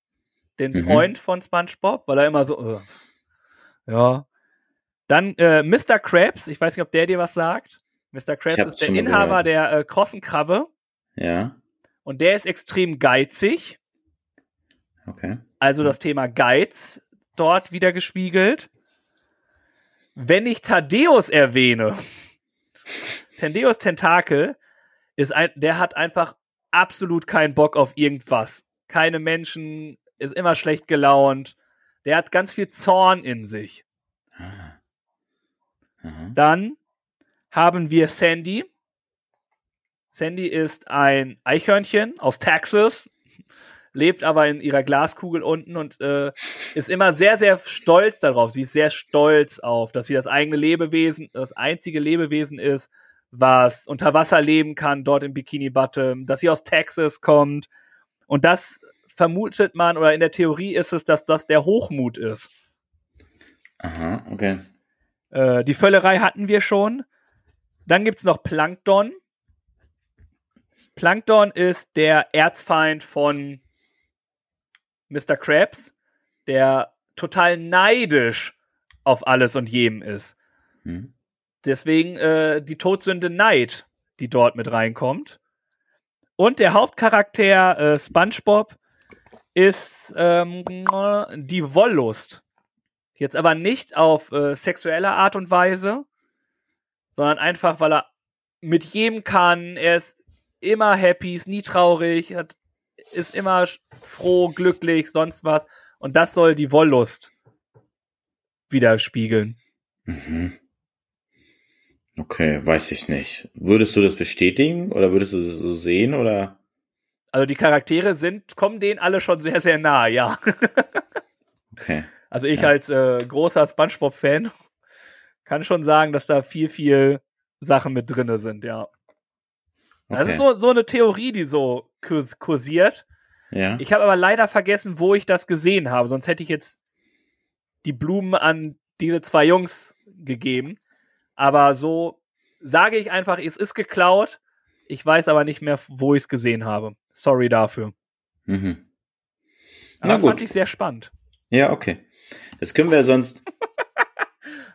den Mhm. Freund von SpongeBob, weil er immer so, äh, ja. Dann äh, Mr. Krabs, ich weiß nicht, ob der dir was sagt. Mr. Krabs ist der Inhaber gehört. der äh, Krossenkrabbe Ja, und der ist extrem geizig. okay. Also das Thema Geiz dort wieder gespiegelt. Wenn ich Thaddeus erwähne, Thaddeus Tentakel ist ein, der hat einfach absolut keinen Bock auf irgendwas. Keine Menschen, ist immer schlecht gelaunt. Der hat ganz viel Zorn in sich. Ah. Aha. Dann haben wir Sandy. Sandy ist ein Eichhörnchen aus Texas, lebt aber in ihrer Glaskugel unten und äh, ist immer sehr, sehr stolz darauf. Sie ist sehr stolz auf, dass sie das eigene Lebewesen, das einzige Lebewesen ist, was unter Wasser leben kann, dort im Bikini Bottom, dass sie aus Texas kommt. Und das vermutet man, oder in der Theorie ist es, dass das der Hochmut ist. Aha, okay. Äh, die Völlerei hatten wir schon. Dann gibt es noch Plankton. Plankton ist der Erzfeind von Mr. Krabs, der total neidisch auf alles und jedem ist. Hm. Deswegen äh, die Todsünde Neid, die dort mit reinkommt. Und der Hauptcharakter äh, SpongeBob ist ähm, die Wollust. Jetzt aber nicht auf äh, sexuelle Art und Weise, sondern einfach, weil er mit jedem kann. Er ist immer happy, ist nie traurig, hat, ist immer froh, glücklich, sonst was. Und das soll die Wollust widerspiegeln. Mhm. Okay, weiß ich nicht. Würdest du das bestätigen oder würdest du das so sehen oder? Also die Charaktere sind, kommen denen alle schon sehr, sehr nah, ja. Okay. Also ich Ja. als äh, großer SpongeBob-Fan kann schon sagen, dass da viel, viel Sachen mit drinne sind, ja. Das okay. ist so, so eine Theorie, die so kurs kursiert. ja. Ich habe aber leider vergessen, wo ich das gesehen habe, sonst hätte ich jetzt die Blumen an diese zwei Jungs gegeben. Aber so sage ich einfach, es ist geklaut. Ich weiß aber nicht mehr, wo ich es gesehen habe. Sorry dafür. Mhm. Aber Na das gut. fand ich sehr spannend. Ja, okay. Das können wir sonst.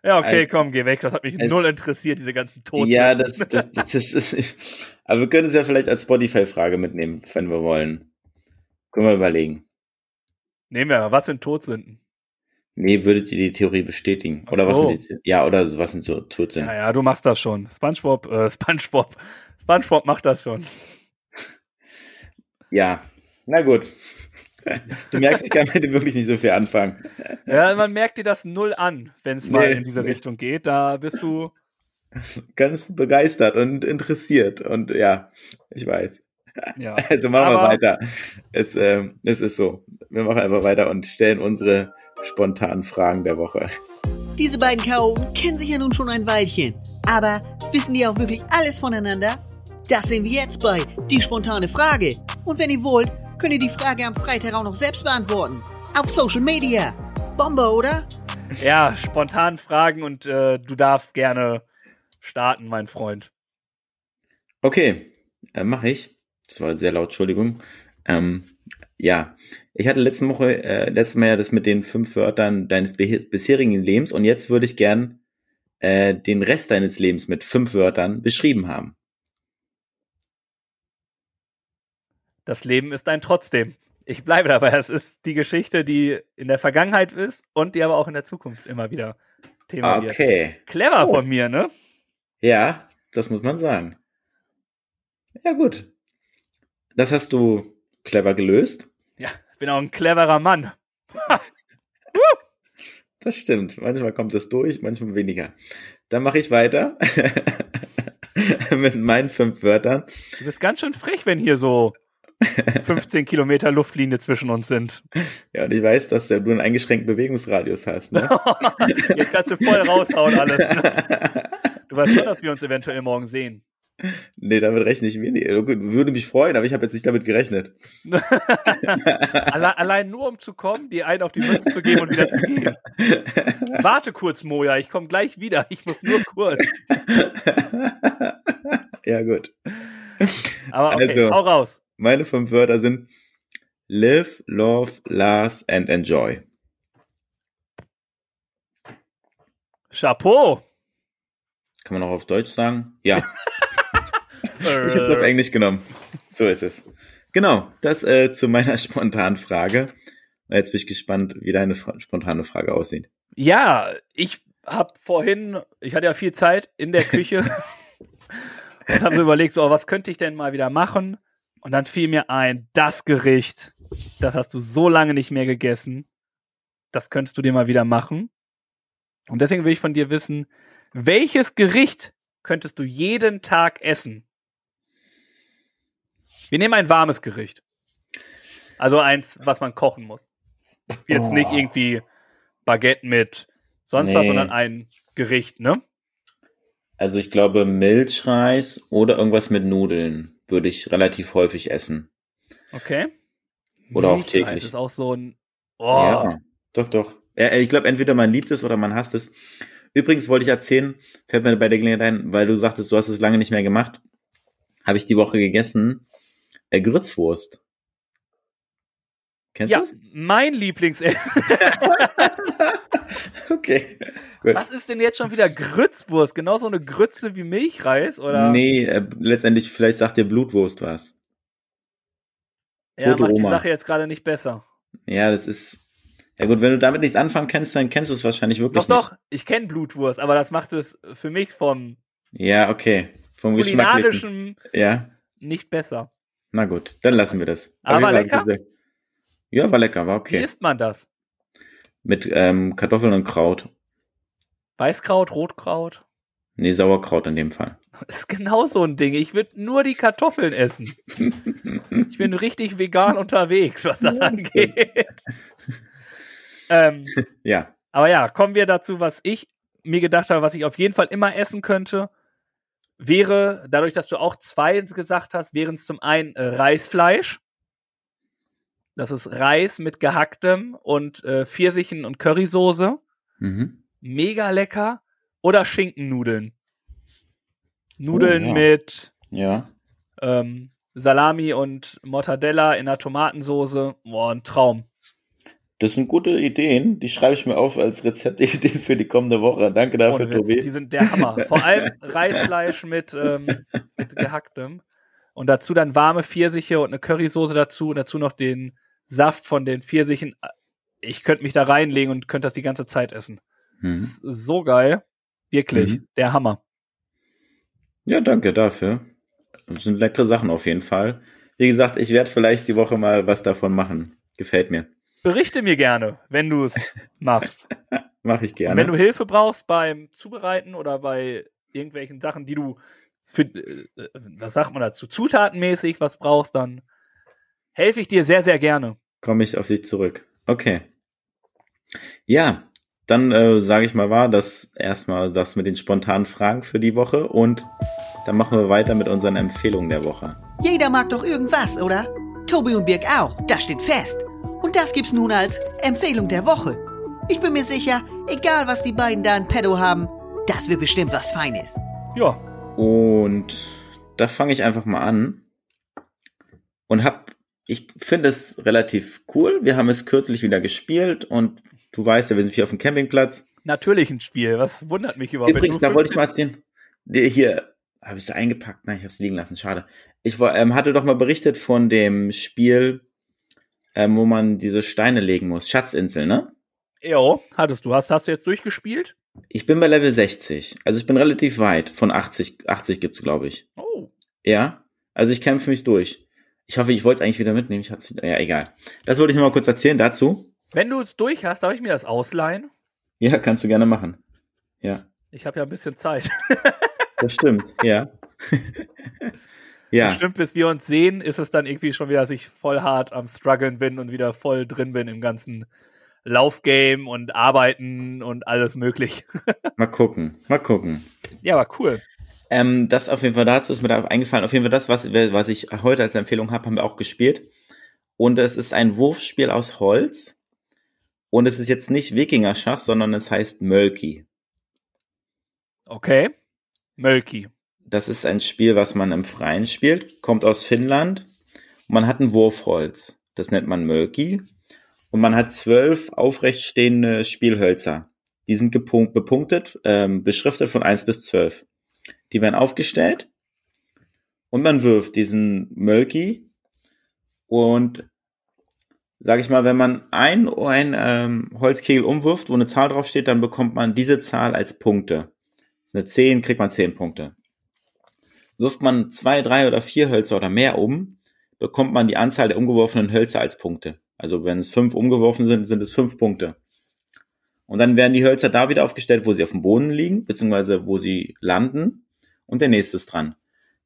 Ja, okay, Al- komm, geh weg. Das hat mich Es- null interessiert, diese ganzen Toten. ja, das, das, das, das ist. Aber wir können es ja vielleicht als Spotify-Frage mitnehmen, wenn wir wollen. Können wir überlegen. Nehmen wir, was sind Todsünden? Nee, würdet ihr die Theorie bestätigen? Ach Oder was so. sind die, ja, oder was sind so Todsünden? Naja, du machst das schon. SpongeBob, äh, SpongeBob. SpongeBob macht das schon. Ja, na gut. Du merkst, ich kann mit dem wirklich nicht so viel anfangen. Ja, man merkt dir das null an, wenn es mal Nee, in diese nee. Richtung geht. Da bist du. Ganz begeistert und interessiert. Und ja, ich weiß. Ja. Also machen wir weiter. Es, ähm, es ist so. Wir machen einfach weiter und stellen unsere spontanen Fragen der Woche. Diese beiden Chaoten kennen sich ja nun schon ein Weilchen. Aber wissen die auch wirklich alles voneinander? Das sehen wir jetzt bei Die spontane Frage. Und wenn ihr wollt, könnt ihr die Frage am Freitag auch noch selbst beantworten. Auf Social Media. Bombe, oder? Ja, spontan Fragen und äh, du darfst gerne starten, mein Freund. Okay, äh, mache ich. Das war sehr laut, Entschuldigung. Ähm, ja, ich hatte letzte Woche, äh, letztes Mal ja das mit den fünf Wörtern deines bisherigen Lebens und jetzt würde ich gern äh, den Rest deines Lebens mit fünf Wörtern beschrieben haben. Das Leben ist ein Trotzdem. Ich bleibe dabei. Es ist die Geschichte, die in der Vergangenheit ist und die aber auch in der Zukunft immer wieder Thema okay. wird. Okay. Clever oh. von mir, ne? Ja, das muss man sagen. Ja, gut. Das hast du clever gelöst. Ja, bin auch ein cleverer Mann. das stimmt. Manchmal kommt es durch, manchmal weniger. Dann mache ich weiter mit meinen fünf Wörtern. Du bist ganz schön frech, wenn hier so 15 Kilometer Luftlinie zwischen uns sind. Ja, und ich weiß, dass du einen eingeschränkten Bewegungsradius hast. Ne? Jetzt kannst du voll raushauen alles. Ne? Du weißt schon, dass wir uns eventuell morgen sehen. Nee, damit rechne ich mir nicht. Würde mich freuen, aber ich habe jetzt nicht damit gerechnet. allein, allein, nur um zu kommen, die einen auf die Mütze zu geben und wieder zu gehen. Warte kurz, Moja, ich komme gleich wieder. Ich muss nur kurz. ja, gut. Aber okay, also, hau raus. Meine fünf Wörter sind live, love, last and enjoy. Chapeau. Kann man auch auf Deutsch sagen? Ja. ich habe auf Englisch genommen. So ist es. Genau, das äh, zu meiner spontanen Frage. Jetzt bin ich gespannt, wie deine spontane Frage aussieht. Ja, ich habe vorhin, ich hatte ja viel Zeit in der Küche und habe mir überlegt, so, was könnte ich denn mal wieder machen? Und dann fiel mir ein, das Gericht, das hast du so lange nicht mehr gegessen. Das könntest du dir mal wieder machen. Und deswegen will ich von dir wissen, welches Gericht könntest du jeden Tag essen? Wir nehmen ein warmes Gericht. Also eins, was man kochen muss. Jetzt oh. nicht irgendwie Baguette mit sonst nee. was, sondern ein Gericht, ne? Also ich glaube Milchreis oder irgendwas mit Nudeln würde ich relativ häufig essen. Okay. Oder auch täglich. ist auch so ein. Oh. Ja, doch, doch. Ich glaube, entweder man liebt es oder man hasst es. Übrigens wollte ich erzählen, fällt mir bei der Gelegenheit ein, weil du sagtest, du hast es lange nicht mehr gemacht, habe ich die Woche gegessen, äh, Grützwurst. Kennst ja, du's? mein Lieblingsessen. okay. Gut. Was ist denn jetzt schon wieder Grützwurst? Genau so eine Grütze wie Milchreis, oder? Nee, äh, letztendlich, vielleicht sagt dir Blutwurst was. Ja, Tote macht Oma. die Sache jetzt gerade nicht besser. Ja, das ist, ja gut, wenn du damit nichts anfangen kannst, dann kennst du es wahrscheinlich wirklich doch, nicht. Doch, doch, ich kenne Blutwurst, aber das macht es für mich vom Ja, okay. Vom kulinarischen ja. nicht besser. Na gut, dann lassen wir das. Aber lecker? Ja, war lecker, war okay. Wie isst man das? Mit ähm, Kartoffeln und Kraut. Weißkraut, Rotkraut? Nee, Sauerkraut in dem Fall. Das ist genau so ein Ding. Ich würde nur die Kartoffeln essen. ich bin richtig vegan unterwegs, was das angeht. Ähm, ja. Aber ja, kommen wir dazu, was ich mir gedacht habe, was ich auf jeden Fall immer essen könnte, wäre, dadurch, dass du auch zwei gesagt hast, wären es zum einen äh, Reisfleisch. Das ist Reis mit gehacktem und äh, Pfirsichen und Currysoße. Mhm. Mega lecker. Oder Schinkennudeln. Nudeln oh, ja. mit ja. Ähm, Salami und Mortadella in der Tomatensoße. Boah, ein Traum. Das sind gute Ideen. Die schreibe ich mir auf als Rezeptidee für die kommende Woche. Danke dafür, Witz, Tobi. Die sind der Hammer. Vor allem Reisfleisch mit, ähm, mit gehacktem. Und dazu dann warme Pfirsiche und eine Currysoße dazu und dazu noch den Saft von den Pfirsichen. Ich könnte mich da reinlegen und könnte das die ganze Zeit essen. Mhm. So geil. Wirklich. Mhm. Der Hammer. Ja, danke dafür. Das sind leckere Sachen auf jeden Fall. Wie gesagt, ich werde vielleicht die Woche mal was davon machen. Gefällt mir. Berichte mir gerne, wenn du es machst. Mach ich gerne. Und wenn du Hilfe brauchst beim Zubereiten oder bei irgendwelchen Sachen, die du für, äh, was sagt man dazu, zutatenmäßig was brauchst, dann helfe ich dir sehr, sehr gerne. Komme ich auf dich zurück. Okay. Ja, dann äh, sage ich mal war das erstmal das mit den spontanen Fragen für die Woche und dann machen wir weiter mit unseren Empfehlungen der Woche. Jeder mag doch irgendwas, oder? Tobi und Birg auch, das steht fest. Und das gibt's nun als Empfehlung der Woche. Ich bin mir sicher, egal was die beiden da in Pedo haben, das wird bestimmt was Feines. Ja, Und da fange ich einfach mal an und hab, ich finde es relativ cool. Wir haben es kürzlich wieder gespielt und du weißt ja, wir sind hier auf dem Campingplatz. natürlich ein Spiel. Was wundert mich überhaupt? Übrigens, da wollte ich 15 mal der hier, habe ich es eingepackt? Nein, ich habe es liegen lassen, schade. Ich war, ähm, hatte doch mal berichtet von dem Spiel, ähm, wo man diese Steine legen muss. Schatzinsel, ne? Jo, hattest du. Hast, hast du jetzt durchgespielt? Ich bin bei Level 60. Also ich bin relativ weit. Von 80, 80 gibt's, glaube ich. Oh. Ja, also ich kämpfe mich durch. Ich hoffe, ich wollte es eigentlich wieder mitnehmen. Ich hatte ja egal. Das wollte ich nur mal kurz erzählen dazu. Wenn du es durch hast, darf ich mir das ausleihen? Ja, kannst du gerne machen. Ja, Ich habe ja ein bisschen Zeit. das stimmt. ja. ja, Bestimmt, bis wir uns sehen, ist es dann irgendwie schon wieder, dass ich voll hart am struggeln bin und wieder voll drin bin im ganzen Laufgame und Arbeiten und alles möglich. mal gucken, mal gucken. ja, aber cool. Ähm, das auf jeden Fall dazu ist mir da eingefallen. Auf jeden Fall das, was, was ich heute als Empfehlung habe, haben wir auch gespielt. Und es ist ein Wurfspiel aus Holz. Und es ist jetzt nicht Wikinger-Schach, sondern es heißt Mölki. Okay. Mölki. Das ist ein Spiel, was man im Freien spielt, kommt aus Finnland. Man hat ein Wurfholz. Das nennt man Mölki. Und man hat zwölf aufrecht stehende Spielhölzer. Die sind bepunktet, ähm, beschriftet von eins bis zwölf. Die werden aufgestellt und man wirft diesen Mölki. Und sage ich mal, wenn man ein, ein ähm, Holzkegel umwirft, wo eine Zahl draufsteht, dann bekommt man diese Zahl als Punkte. Das ist eine 10, kriegt man 10 Punkte. Wirft man zwei, drei oder vier Hölzer oder mehr um, bekommt man die Anzahl der umgeworfenen Hölzer als Punkte. Also wenn es fünf umgeworfen sind, sind es fünf Punkte. Und dann werden die Hölzer da wieder aufgestellt, wo sie auf dem Boden liegen, beziehungsweise wo sie landen. Und der nächste ist dran.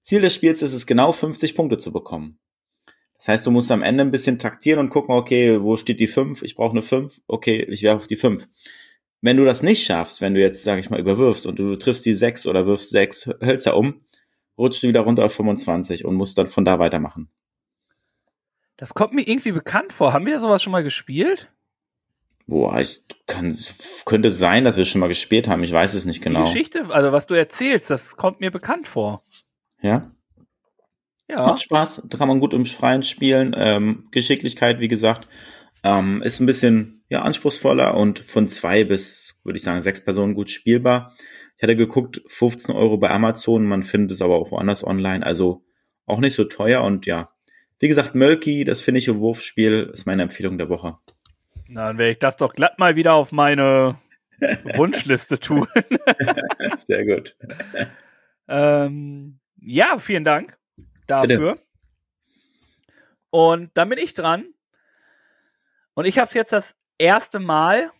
Ziel des Spiels ist es, genau 50 Punkte zu bekommen. Das heißt, du musst am Ende ein bisschen taktieren und gucken, okay, wo steht die 5? Ich brauche eine 5. Okay, ich werfe auf die 5. Wenn du das nicht schaffst, wenn du jetzt, sag ich mal, überwirfst und du triffst die 6 oder wirfst 6 Hölzer um, rutschst du wieder runter auf 25 und musst dann von da weitermachen. Das kommt mir irgendwie bekannt vor. Haben wir sowas schon mal gespielt? Boah, ich kann, könnte sein, dass wir es schon mal gespielt haben. Ich weiß es nicht genau. Die Geschichte, also was du erzählst, das kommt mir bekannt vor. Ja? Ja. Macht Spaß, da kann man gut im Freien spielen. Ähm, Geschicklichkeit, wie gesagt, ähm, ist ein bisschen ja, anspruchsvoller und von zwei bis, würde ich sagen, sechs Personen gut spielbar. Ich hatte geguckt, 15 Euro bei Amazon, man findet es aber auch woanders online, also auch nicht so teuer und ja. Wie gesagt, Mölki, das finnische Wurfspiel, ist meine Empfehlung der Woche. Dann werde ich das doch glatt mal wieder auf meine Wunschliste tun. Sehr gut. ähm, ja, vielen Dank dafür. Und dann bin ich dran. Und ich habe es jetzt das erste Mal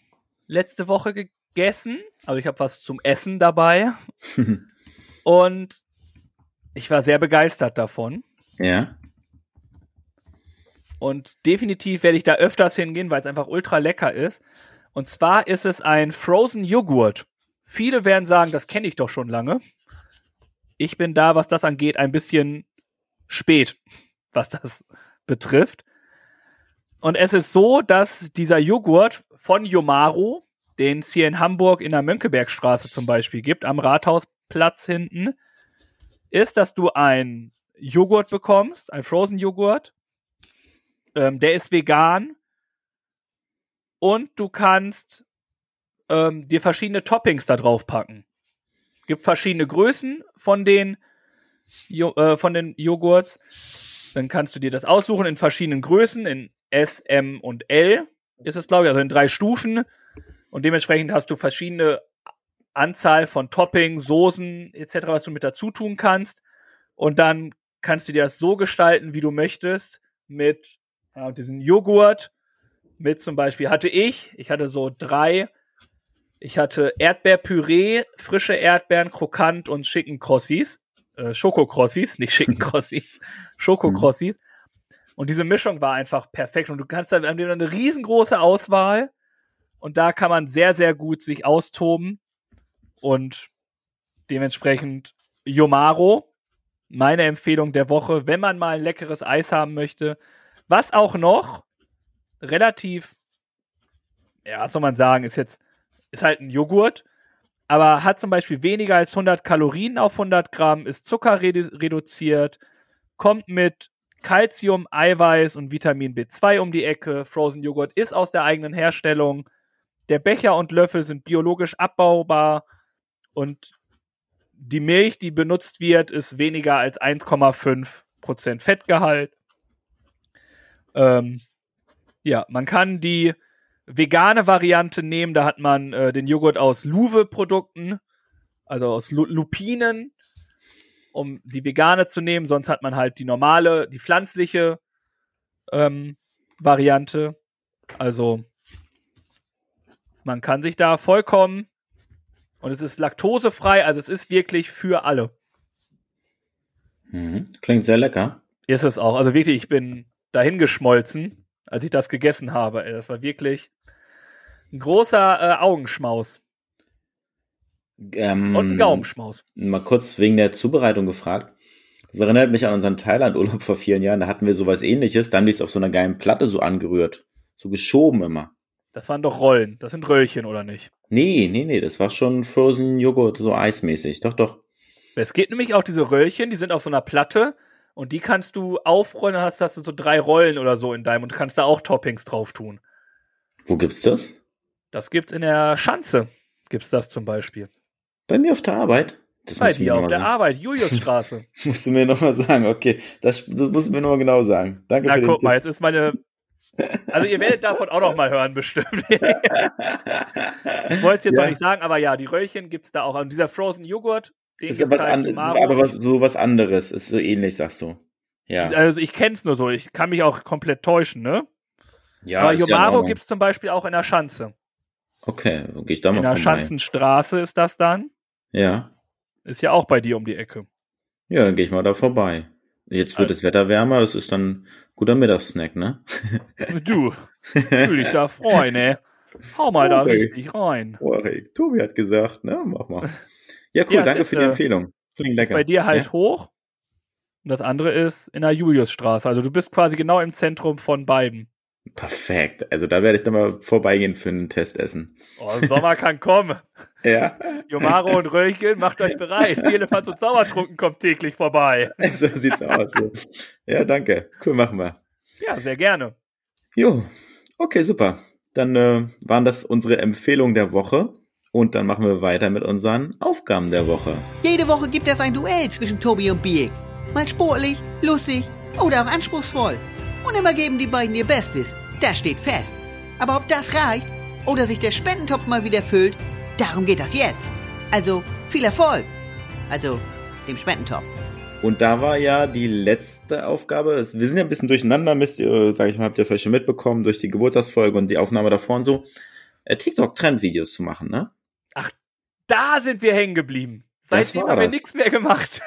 letzte Woche gegessen. Also ich habe was zum Essen dabei. Und ich war sehr begeistert davon. ja, Und definitiv werde ich da öfters hingehen, weil es einfach ultra lecker ist. Und zwar ist es ein Frozen Joghurt. Viele werden sagen, das kenne ich doch schon lange. Ich bin da, was das angeht, ein bisschen spät, was das betrifft. Und es ist so, dass dieser Joghurt von Yomaro, den es hier in Hamburg in der Mönckebergstraße zum Beispiel gibt, am Rathausplatz hinten, ist, dass du ein Joghurt bekommst, ein Frozen Joghurt. Ähm, der ist vegan. Und du kannst ähm, dir verschiedene Toppings da drauf packen. Es gibt verschiedene Größen von den, jo äh, von den Joghurts. Dann kannst du dir das aussuchen in verschiedenen Größen, in S, M und L ist es, glaube ich, also in drei Stufen. Und dementsprechend hast du verschiedene Anzahl von Toppings, Soßen etc., was du mit dazu tun kannst. Und dann kannst du dir das so gestalten, wie du möchtest, mit äh, diesem Joghurt, mit zum Beispiel hatte ich, ich hatte so drei, ich hatte Erdbeerpüree, frische Erdbeeren, krokant und schicken Crossis, äh, Schokokrossis, nicht schicken Crossis, Schokokrossis. Und diese Mischung war einfach perfekt. Und du kannst haben eine riesengroße Auswahl Und da kann man sehr, sehr gut sich austoben. Und dementsprechend Yomaro, meine Empfehlung der Woche, wenn man mal ein leckeres Eis haben möchte. Was auch noch relativ, ja, was soll man sagen, ist jetzt, ist halt ein Joghurt, aber hat zum Beispiel weniger als 100 Kalorien auf 100 Gramm, ist Zucker redu reduziert, kommt mit Calcium, Eiweiß und Vitamin B2 um die Ecke. Frozen Joghurt ist aus der eigenen Herstellung. Der Becher und Löffel sind biologisch abbaubar und die Milch, die benutzt wird, ist weniger als 1,5% Fettgehalt. Ähm, ja, man kann die vegane Variante nehmen. Da hat man äh, den Joghurt aus Luve-Produkten, also aus Lu Lupinen, um die vegane zu nehmen. Sonst hat man halt die normale, die pflanzliche ähm, Variante. Also man kann sich da vollkommen und es ist laktosefrei, also es ist wirklich für alle. Mhm. Klingt sehr lecker. Ist es auch. Also wirklich, ich bin dahin geschmolzen, als ich das gegessen habe. Ey, das war wirklich ein großer äh, Augenschmaus. Ähm, Und ein Gaumenschmaus. Mal kurz wegen der Zubereitung gefragt. Das erinnert mich an unseren Thailand-Urlaub vor vielen Jahren. Da hatten wir sowas ähnliches. Da haben die es auf so einer geilen Platte so angerührt. So geschoben immer. Das waren doch Rollen. Das sind Röllchen, oder nicht? Nee, nee, nee. Das war schon Frozen Joghurt, so eismäßig. Doch, doch. Es geht nämlich auch diese Röllchen, die sind auf so einer Platte und die kannst du aufrollen, hast, hast du so drei Rollen oder so in deinem und kannst da auch Toppings drauf tun. Wo gibt's das? Das gibt's in der Schanze. Gibt's das zum Beispiel. Bei mir auf der Arbeit. Das Bei dir auf mal der sagen. Arbeit, Juliusstraße. Musst du mir nochmal sagen. Okay, das, das musst du mir nochmal genau sagen. Danke Na für den guck mal, Tipp. jetzt ist meine. Also ihr werdet davon auch noch mal hören, bestimmt. ich wollte es jetzt Ja. noch nicht sagen, aber ja, die Röllchen gibt's da auch. Und dieser Frozen Joghurt, den ist, aber was halt an, ist aber was, so was anderes. Ist so ähnlich, sagst du. Ja. Also ich kenn's nur so, ich kann mich auch komplett täuschen, ne? ja aber ja Yomaro Ordnung. gibt's zum Beispiel auch in der Schanze. Okay, dann geh ich da mal In der. Schanzenstraße ist das dann. Ja. Ist ja auch bei dir um die Ecke. Ja, dann gehe ich mal da vorbei. Jetzt wird Also- das Wetter wärmer, das ist dann guter Mittagssnack, ne? Du, fühl dich da freuen, ne? Hau mal da Okay. richtig rein. Tobi hat gesagt, ne? Mach mal. Ja, cool, Ja, danke ist, für die äh, Empfehlung. Klingt lecker. bei dir halt Ja? hoch. Und das andere ist in der Juliusstraße. Also du bist quasi genau im Zentrum von beiden. Perfekt. Also da werde ich dann mal vorbeigehen für ein Testessen. Oh, Sommer kann kommen. Ja, Jomaro und Röllchen, macht euch bereit. Die Elefant und Zaubertrunken kommt täglich vorbei. so sieht's aus. So. Ja, danke. Cool, machen wir. Ja, sehr gerne. Jo, okay, super. Dann äh, waren das unsere Empfehlungen der Woche. Und dann machen wir weiter mit unseren Aufgaben der Woche. Jede Woche gibt es ein Duell zwischen Tobi und Birk. Mal sportlich, lustig oder auch anspruchsvoll. Und immer geben die beiden ihr Bestes. Das steht fest. Aber ob das reicht oder sich der Spendentopf mal wieder füllt, darum geht das jetzt. Also viel Erfolg. Also dem Spendentopf. Und da war ja die letzte Aufgabe. Wir sind ja ein bisschen durcheinander, müsst ihr, sag ich mal, habt ihr vielleicht schon mitbekommen, durch die Geburtstagsfolge und die Aufnahme davor und so, äh, TikTok-Trendvideos zu machen, ne? Da sind wir hängen geblieben. Seitdem haben wir nichts mehr gemacht.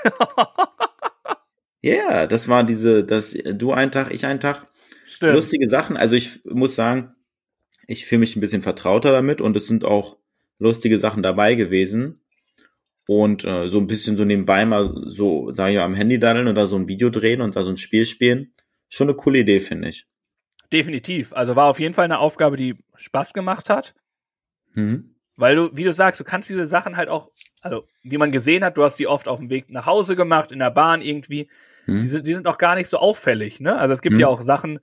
Ja, yeah, das war diese, das du einen Tag, ich einen Tag. Stimmt. Lustige Sachen. Also ich muss sagen, ich fühle mich ein bisschen vertrauter damit und es sind auch lustige Sachen dabei gewesen. Und äh, so ein bisschen so nebenbei mal so, sage ich mal, am Handy daddeln oder so ein Video drehen und da so ein Spiel spielen. Schon eine coole Idee, finde ich. Definitiv. Also war auf jeden Fall eine Aufgabe, die Spaß gemacht hat. Hm? Weil du, wie du sagst, du kannst diese Sachen halt auch, also wie man gesehen hat, du hast die oft auf dem Weg nach Hause gemacht, in der Bahn irgendwie. Hm? Die sind, die sind auch gar nicht so auffällig, ne? Also es gibt Hm. ja auch Sachen,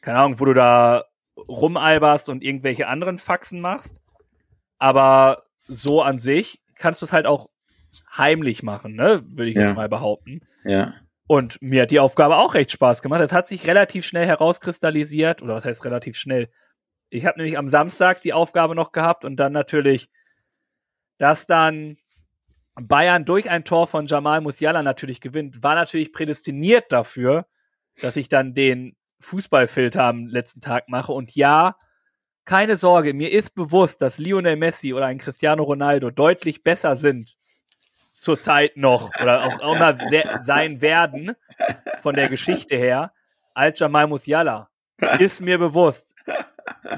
keine Ahnung, wo du da rumalberst und irgendwelche anderen Faxen machst. Aber so an sich kannst du es halt auch heimlich machen, ne? Würde ich Ja. jetzt mal behaupten. Ja. Und mir hat die Aufgabe auch recht Spaß gemacht. Das hat sich relativ schnell herauskristallisiert. Oder was heißt relativ schnell? Ich habe nämlich am Samstag die Aufgabe noch gehabt und dann natürlich, dass dann Bayern durch ein Tor von Jamal Musiala natürlich gewinnt, war natürlich prädestiniert dafür, dass ich dann den Fußballfilter am letzten Tag mache. Und ja, keine Sorge, mir ist bewusst, dass Lionel Messi oder ein Cristiano Ronaldo deutlich besser sind zurzeit noch oder auch immer se- sein werden von der Geschichte her als Jamal Musiala. Ist mir bewusst.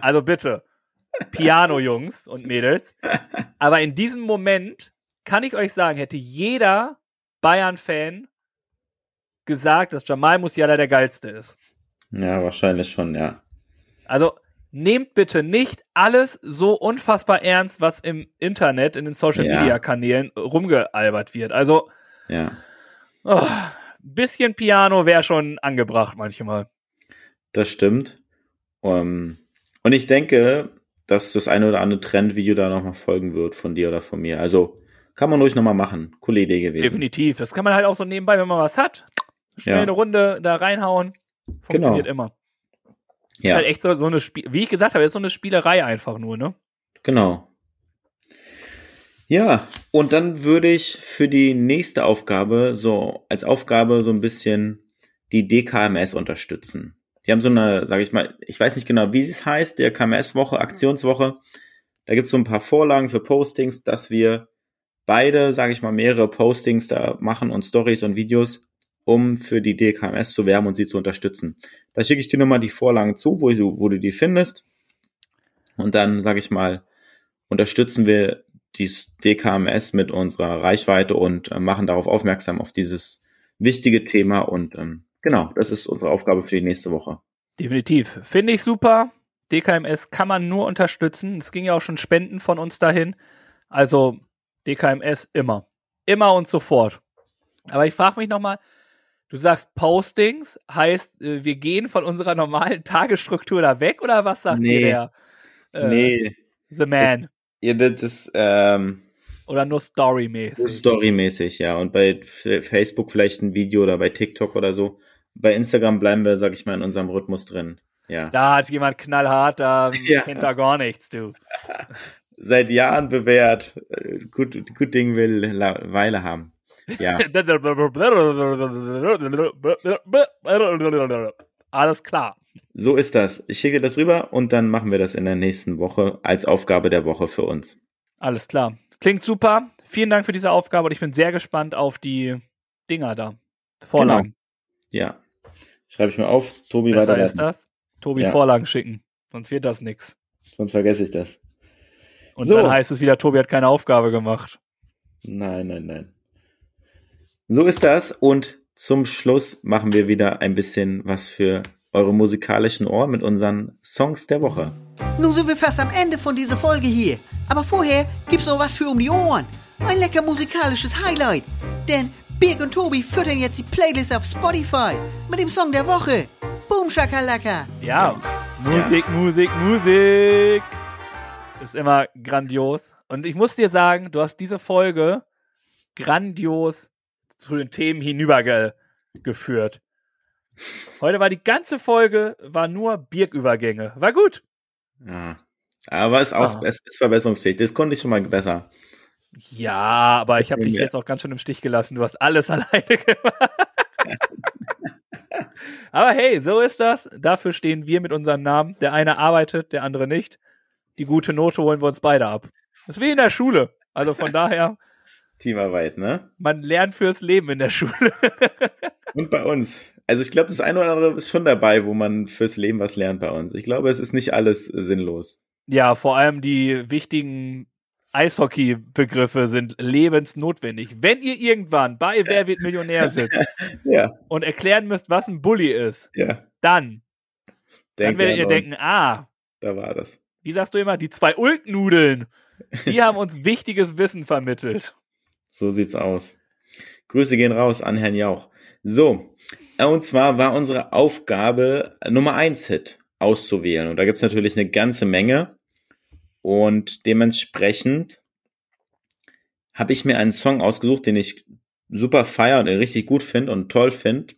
Also bitte. Piano-Jungs und Mädels. Aber in diesem Moment kann ich euch sagen, hätte jeder Bayern-Fan gesagt, dass Jamal Musiala der geilste ist. Ja, wahrscheinlich schon, ja. Also nehmt bitte nicht alles so unfassbar ernst, was im Internet, in den Social Ja. Media Kanälen rumgealbert wird. Also Ja. oh, bisschen Piano wäre schon angebracht manchmal. Das stimmt. Um, und ich denke, dass das eine oder andere Trendvideo da nochmal folgen wird von dir oder von mir. Also kann man ruhig nochmal machen. Coole Idee gewesen. Definitiv. Das kann man halt auch so nebenbei, wenn man was hat, schnell Ja. eine Runde da reinhauen. Funktioniert Genau. immer. Ist Ja, halt echt so, so eine Spiel, wie ich gesagt habe, ist so eine Spielerei einfach nur, ne? genau. Ja, und dann würde ich für die nächste Aufgabe so als Aufgabe so ein bisschen die DKMS unterstützen. Die haben so eine, sage ich mal, ich weiß nicht genau, wie es heißt, der KMS-Woche, Aktionswoche. Da gibt es so ein paar Vorlagen für Postings, dass wir beide, sage ich mal, mehrere Postings da machen und Stories und Videos, um für die DKMS zu werben und sie zu unterstützen. Da schicke ich dir nochmal die Vorlagen zu, wo du, wo du die findest. Und dann, sage ich mal, unterstützen wir die DKMS mit unserer Reichweite und äh, machen darauf aufmerksam auf dieses wichtige Thema. Und ähm, genau, das ist unsere Aufgabe für die nächste Woche. Definitiv. Finde ich super. DKMS kann man nur unterstützen. Es ging ja auch schon Spenden von uns dahin. Also DKMS immer. Immer und sofort. Aber ich frage mich nochmal, du sagst Postings, heißt, äh, wir gehen von unserer normalen Tagesstruktur da weg oder was sagt Nee. der äh, nee, The Man? ja, das ist ähm, Oder nur storymäßig? storymäßig, ja. Und bei F Facebook vielleicht ein Video oder bei TikTok oder so. Bei Instagram bleiben wir, sag ich mal, in unserem Rhythmus drin. Ja. Da hat jemand knallhart, da Ja. kennt er gar nichts, du. Seit Jahren bewährt. Äh, Gut, gut Ding will Weile haben. Ja. Alles klar. So ist das. Ich schicke das rüber und dann machen wir das in der nächsten Woche als Aufgabe der Woche für uns. Alles klar. Klingt super. Vielen Dank für diese Aufgabe und ich bin sehr gespannt auf die Dinger da. Vorlagen. Ja. Schreibe ich mir auf. Tobi Besser ist weiterleiten. das. Tobi Ja. Vorlagen schicken. Sonst wird das nix. Sonst vergesse ich das. Und So. dann heißt es wieder, Tobi hat keine Aufgabe gemacht. Nein, nein, nein. So ist das. Und zum Schluss machen wir wieder ein bisschen was für eure musikalischen Ohr mit unseren Songs der Woche. Nun sind wir fast am Ende von dieser Folge hier. Aber vorher gibt's noch was für um die Ohren. Ein lecker musikalisches Highlight. Denn Birg und Tobi füttern jetzt die Playlist auf Spotify mit dem Song der Woche. Boom Shakalaka. Ja. Musik, Musik, Musik. Ist immer grandios. Und ich muss dir sagen, du hast diese Folge grandios zu den Themen hinübergeführt. Heute war die ganze Folge war nur Birgübergänge. War gut. Ja. Aber es ist, aus, Ah. es ist verbesserungsfähig. Das konnte ich schon mal besser. Ja, aber ich habe dich jetzt auch ganz schön im Stich gelassen. Du hast alles alleine gemacht. aber hey, so ist das. Dafür stehen wir mit unseren Namen. Der eine arbeitet, der andere nicht. Die gute Note holen wir uns beide ab. Das ist wie in der Schule. Also von daher, Teamarbeit, ne? man lernt fürs Leben in der Schule. Und bei uns. Also ich glaube, das eine oder andere ist schon dabei, wo man fürs Leben was lernt bei uns. Ich glaube, es ist nicht alles sinnlos. ja, vor allem die wichtigen Eishockey-Begriffe sind lebensnotwendig. Wenn ihr irgendwann bei Wer wird Millionär sitzt Ja, und erklären müsst, was ein Bully ist, ja. dann, dann werdet ihr denken, ah, Da war das. wie sagst du immer, die zwei Ulknudeln, die haben uns wichtiges Wissen vermittelt. So sieht's aus. Grüße gehen raus an Herrn Jauch. So, äh, und zwar war unsere Aufgabe, Nummer 1 Hit auszuwählen. Und da gibt's natürlich eine ganze Menge. Und dementsprechend habe ich mir einen Song ausgesucht, den ich super feier und richtig gut finde und toll finde,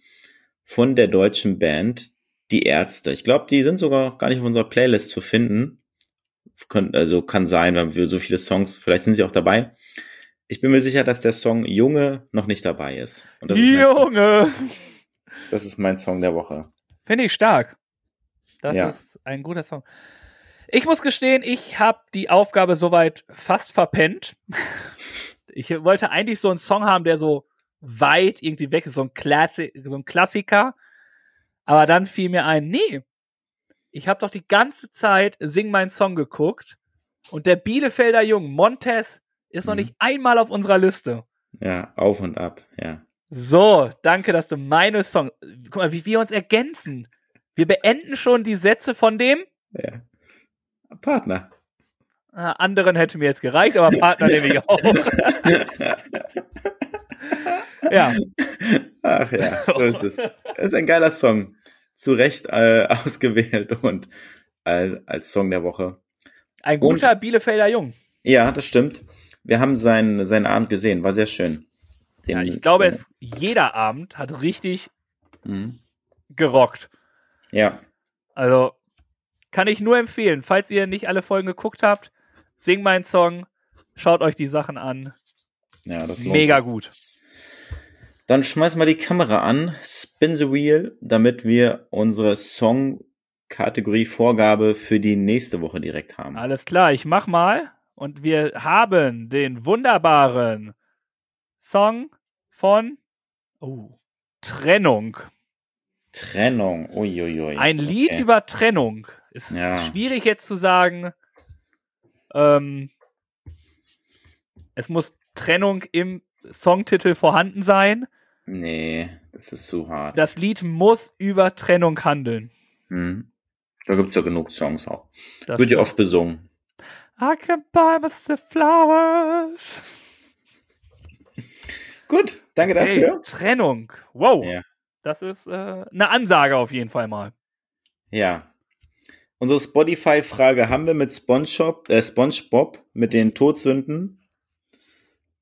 von der deutschen Band Die Ärzte. Ich glaube, die sind sogar gar nicht auf unserer Playlist zu finden. Könnt, also kann sein, weil wir so viele Songs, vielleicht sind sie auch dabei. Ich bin mir sicher, dass der Song Junge noch nicht dabei ist. Und das, ist Junge! das ist mein Song der Woche. Finde ich stark. Das Ja. ist ein guter Song. Ich muss gestehen, ich habe die Aufgabe soweit fast verpennt. Ich wollte eigentlich so einen Song haben, der so weit irgendwie weg ist, so ein, Klassi so ein Klassiker. Aber dann fiel mir ein, nee, ich habe doch die ganze Zeit Sing meinen Song geguckt und der Bielefelder Jung, Montes, ist noch Mhm. nicht einmal auf unserer Liste. Ja, auf und ab, ja. So, danke, dass du meine Song. Guck mal, wie wir uns ergänzen. Wir beenden schon die Sätze von dem. ja. Partner. Ah, anderen hätte mir jetzt gereicht, aber Partner nehme ich auch. ja, Ach ja, so ist es. Es ist ein geiler Song. Zu Recht äh, ausgewählt und als, als Song der Woche. ein guter Bielefelder Jung. Ja, das stimmt. Wir haben seinen, seinen Abend gesehen, war sehr schön. Ja, ich glaube, äh, es, jeder Abend hat richtig mhm. gerockt. Ja, Also kann ich nur empfehlen, falls ihr nicht alle Folgen geguckt habt, sing meinen Song, schaut euch die Sachen an. ja, das lohnt Mega sich. gut. Dann schmeiß mal die Kamera an, spin the wheel, damit wir unsere Song-Kategorie-Vorgabe für die nächste Woche direkt haben. Alles klar, ich mach mal. Und wir haben den wunderbaren Song von oh, Trennung. Trennung, uiuiui. Ein Lied Okay. über Trennung. Ist Ja. schwierig jetzt zu sagen. Ähm, es muss Trennung im Songtitel vorhanden sein. Nee, das ist zu hart. Das Lied muss über Trennung handeln. Hm. Da gibt's ja genug Songs auch. Das Wird ja oft besungen. I can buy myself flowers. Gut, danke Hey, dafür. Trennung. Wow. Ja. Das ist äh, eine Ansage auf jeden Fall mal. Ja. Unsere Spotify-Frage haben wir mit SpongeBob, äh, SpongeBob mit den Todsünden.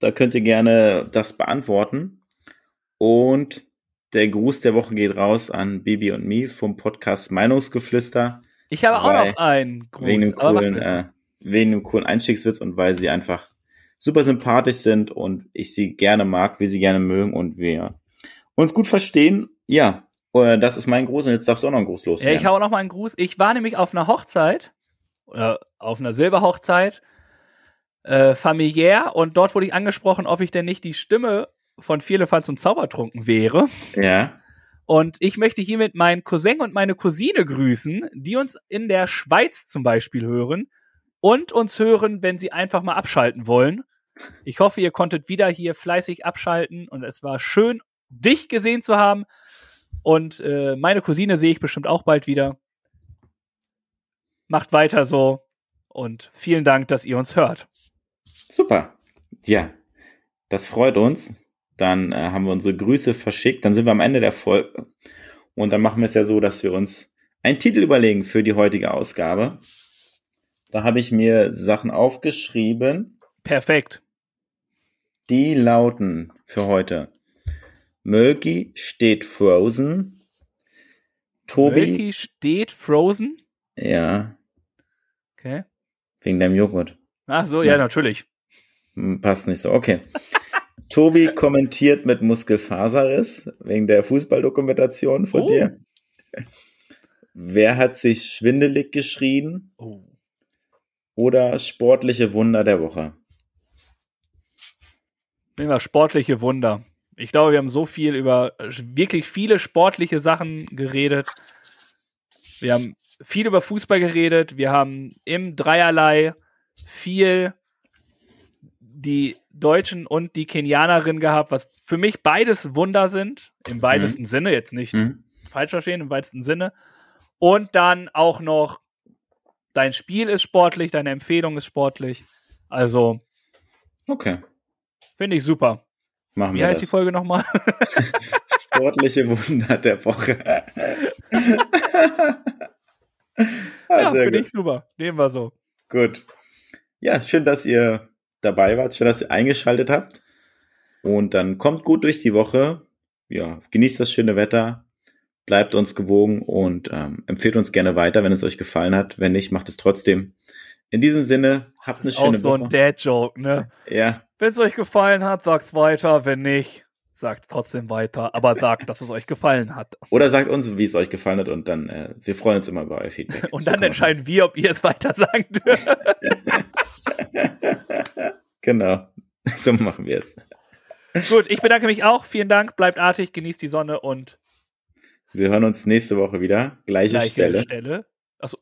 Da könnt ihr gerne das beantworten. Und der Gruß der Woche geht raus an Bibi und Me vom Podcast Meinungsgeflüster. Ich habe auch noch einen Gruß. wegen dem coolen, äh, wegen dem coolen Einstiegswitz und weil sie einfach super sympathisch sind und ich sie gerne mag, wir sie gerne mögen und wir uns gut verstehen. Ja, das ist mein Gruß und jetzt darfst du auch noch einen Gruß Ja, loswerden. ich habe auch noch mal einen Gruß. Ich war nämlich auf einer Hochzeit, oder auf einer Silberhochzeit, äh, familiär, und dort wurde ich angesprochen, ob ich denn nicht die Stimme von Vierlefanz und Zaubertrunken wäre. ja, Und ich möchte hiermit meinen Cousin und meine Cousine grüßen, die uns in der Schweiz zum Beispiel hören und uns hören, wenn sie einfach mal abschalten wollen. Ich hoffe, ihr konntet wieder hier fleißig abschalten und es war schön, dich gesehen zu haben. Und äh, meine Cousine sehe ich bestimmt auch bald wieder. Macht weiter so und vielen Dank, dass ihr uns hört. super. Ja, das freut uns. Dann äh, haben wir unsere Grüße verschickt. Dann sind wir am Ende der Folge. Und dann machen wir es ja so, dass wir uns einen Titel überlegen für die heutige Ausgabe. Da habe ich mir Sachen aufgeschrieben. Perfekt. Die lauten für heute. Mölki steht Frozen. Tobi, Milky steht Frozen. ja, Okay. wegen deinem Joghurt. Ach so, ja, Ja. natürlich. Hm, Passt nicht so, okay. Tobi kommentiert mit Muskelfaserriss wegen der Fußballdokumentation von Oh. dir. Wer hat sich schwindelig geschrien? Oh. Oder sportliche Wunder der Woche? Nehmen wir sportliche Wunder. Ich glaube, wir haben so viel über wirklich viele sportliche Sachen geredet. Wir haben viel über Fußball geredet. Wir haben im Dreierlei viel die Deutschen und die Kenianerin gehabt, was für mich beides Wunder sind. Im weitesten Sinne, jetzt nicht Hm? falsch verstehen, im weitesten Sinne. Und dann auch noch, dein Spiel ist sportlich, deine Empfehlung ist sportlich. Also, Okay, finde ich super. Machen Wie wir heißt die das. Folge nochmal? Sportliche Wunder der Woche. Ja, Ah, sehr finde ich super. Nehmen wir so. Gut. Ja, schön, dass ihr dabei wart. Schön, dass ihr eingeschaltet habt. Und dann kommt gut durch die Woche. Ja, genießt das schöne Wetter. Bleibt uns gewogen und ähm, empfehlt uns gerne weiter, wenn es euch gefallen hat. Wenn nicht, macht es trotzdem. In diesem Sinne, habt eine Ist auch schöne so Woche. ein Dad-Joke, ne? ja, Wenn es euch gefallen hat, sagt's weiter. Wenn nicht, sagt's trotzdem weiter. Aber sagt, dass es euch gefallen hat. oder sagt uns, wie es euch gefallen hat und dann, äh, wir freuen uns immer über euer Feedback. Und So dann man- entscheiden wir, ob ihr es weiter sagen dürft. Genau. So machen wir es. Gut, ich bedanke mich auch. Vielen Dank. Bleibt artig, genießt die Sonne und Wir hören uns nächste Woche wieder. Gleiche gleiche Stelle. Stelle. Achso.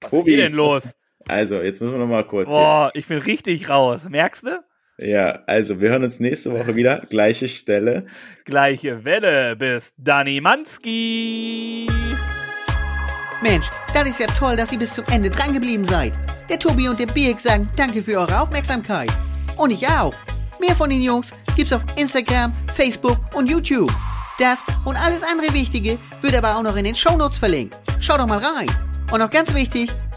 Was Tobi, ist hier denn los? Also, jetzt müssen wir noch mal kurz. Boah, ich bin richtig raus. Merkst du? Ja, also, wir hören uns nächste Woche wieder. Gleiche Stelle. Gleiche Welle. Bis Dani Manski. Mensch, das ist ja toll, dass ihr bis zum Ende drangeblieben seid. Der Tobi und der Birk sagen danke für eure Aufmerksamkeit. Und ich auch. Mehr von den Jungs gibt's auf Instagram, Facebook und YouTube. Das und alles andere Wichtige wird aber auch noch in den Shownotes verlinkt. Schaut doch mal rein. Und noch ganz wichtig,